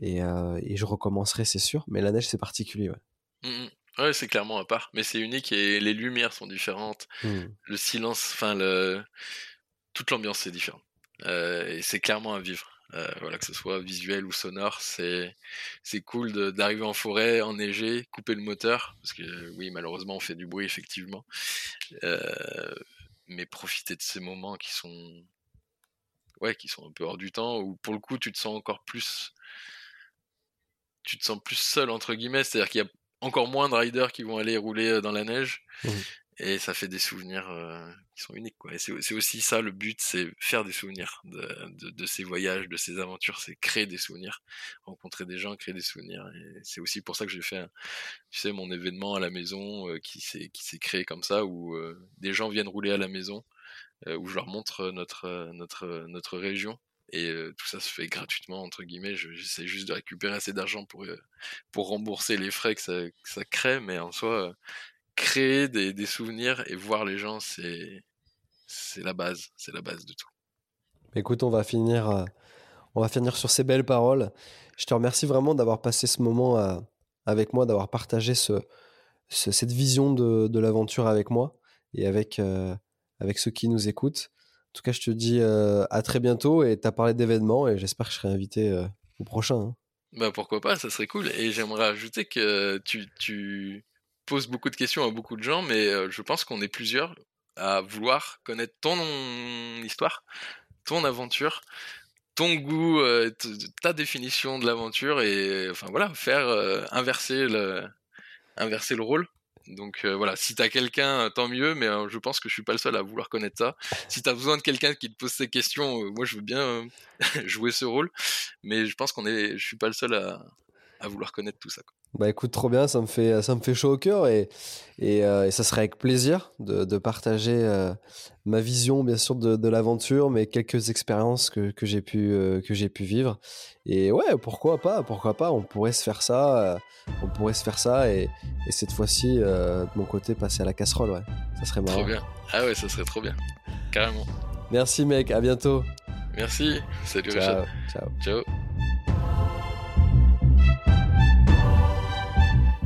et, et je recommencerai c'est sûr, mais la neige c'est particulier. Ouais. Mmh ouais, c'est clairement à part, mais c'est unique et les lumières sont différentes, mmh. le silence, enfin le toute l'ambiance est différente et c'est clairement à vivre. voilà que ce soit visuel ou sonore, c'est c'est cool d'arriver en forêt, enneigé, couper le moteur parce que oui malheureusement on fait du bruit effectivement, mais profiter de ces moments qui sont ouais, qui sont un peu hors du temps, ou pour le coup, tu te sens encore plus. Tu te sens plus seul, entre guillemets, c'est-à-dire qu'il y a encore moins de riders qui vont aller rouler dans la neige, mmh. et ça fait des souvenirs qui sont uniques, quoi. Et c'est aussi ça le but, c'est faire des souvenirs de, de, ces voyages, de ces aventures, c'est créer des souvenirs, rencontrer des gens, créer des souvenirs. Et c'est aussi pour ça que j'ai fait, tu sais, mon événement à la maison qui s'est qui s'est créé comme ça, où des gens viennent rouler à la maison euh, où je leur montre notre, notre, notre région. Et euh, tout ça se fait gratuitement, entre guillemets. J'essaie juste de récupérer assez d'argent pour, euh, pour rembourser les frais que ça, que ça crée, mais en soi, créer des, des, souvenirs et voir les gens, c'est la base, c'est la base de tout. Écoute, on va finir, on va finir sur ces belles paroles. Je te remercie vraiment d'avoir passé ce moment avec moi, d'avoir partagé ce, cette vision de, de l'aventure avec moi et avec, avec ceux qui nous écoutent. En tout cas, je te dis euh, à très bientôt et tu as parlé d'événements et j'espère que je serai invité euh, au prochain. Hein. Bah pourquoi pas, ça serait cool. Et j'aimerais ajouter que tu, poses beaucoup de questions à beaucoup de gens, mais euh, je pense qu'on est plusieurs à vouloir connaître ton histoire, ton aventure, ton goût, ta définition de l'aventure et enfin voilà, faire inverser le rôle donc euh, voilà, si t'as quelqu'un, euh, tant mieux, mais euh, je pense que je suis pas le seul à vouloir connaître ça. Si t'as besoin de quelqu'un qui te pose ces questions, moi je veux bien jouer ce rôle, mais je pense qu'on est, je suis pas le seul à, à vouloir connaître tout ça. Bah écoute, trop bien, ça me fait, ça me fait chaud au cœur et, et, euh, ça serait avec plaisir de, de partager euh, ma vision, bien sûr, de, de l'aventure, mais quelques expériences que, que j'ai pu, euh, que j'ai pu vivre. Et ouais, pourquoi pas, pourquoi pas, on pourrait se faire ça, on pourrait se faire ça et, et cette fois-ci, de mon côté, passer à la casserole, ouais. Ça serait marrant. Trop bien. Ah ouais, ça serait trop bien. Carrément. Merci mec, à bientôt. Merci, salut Ciao. Ciao. Ciao.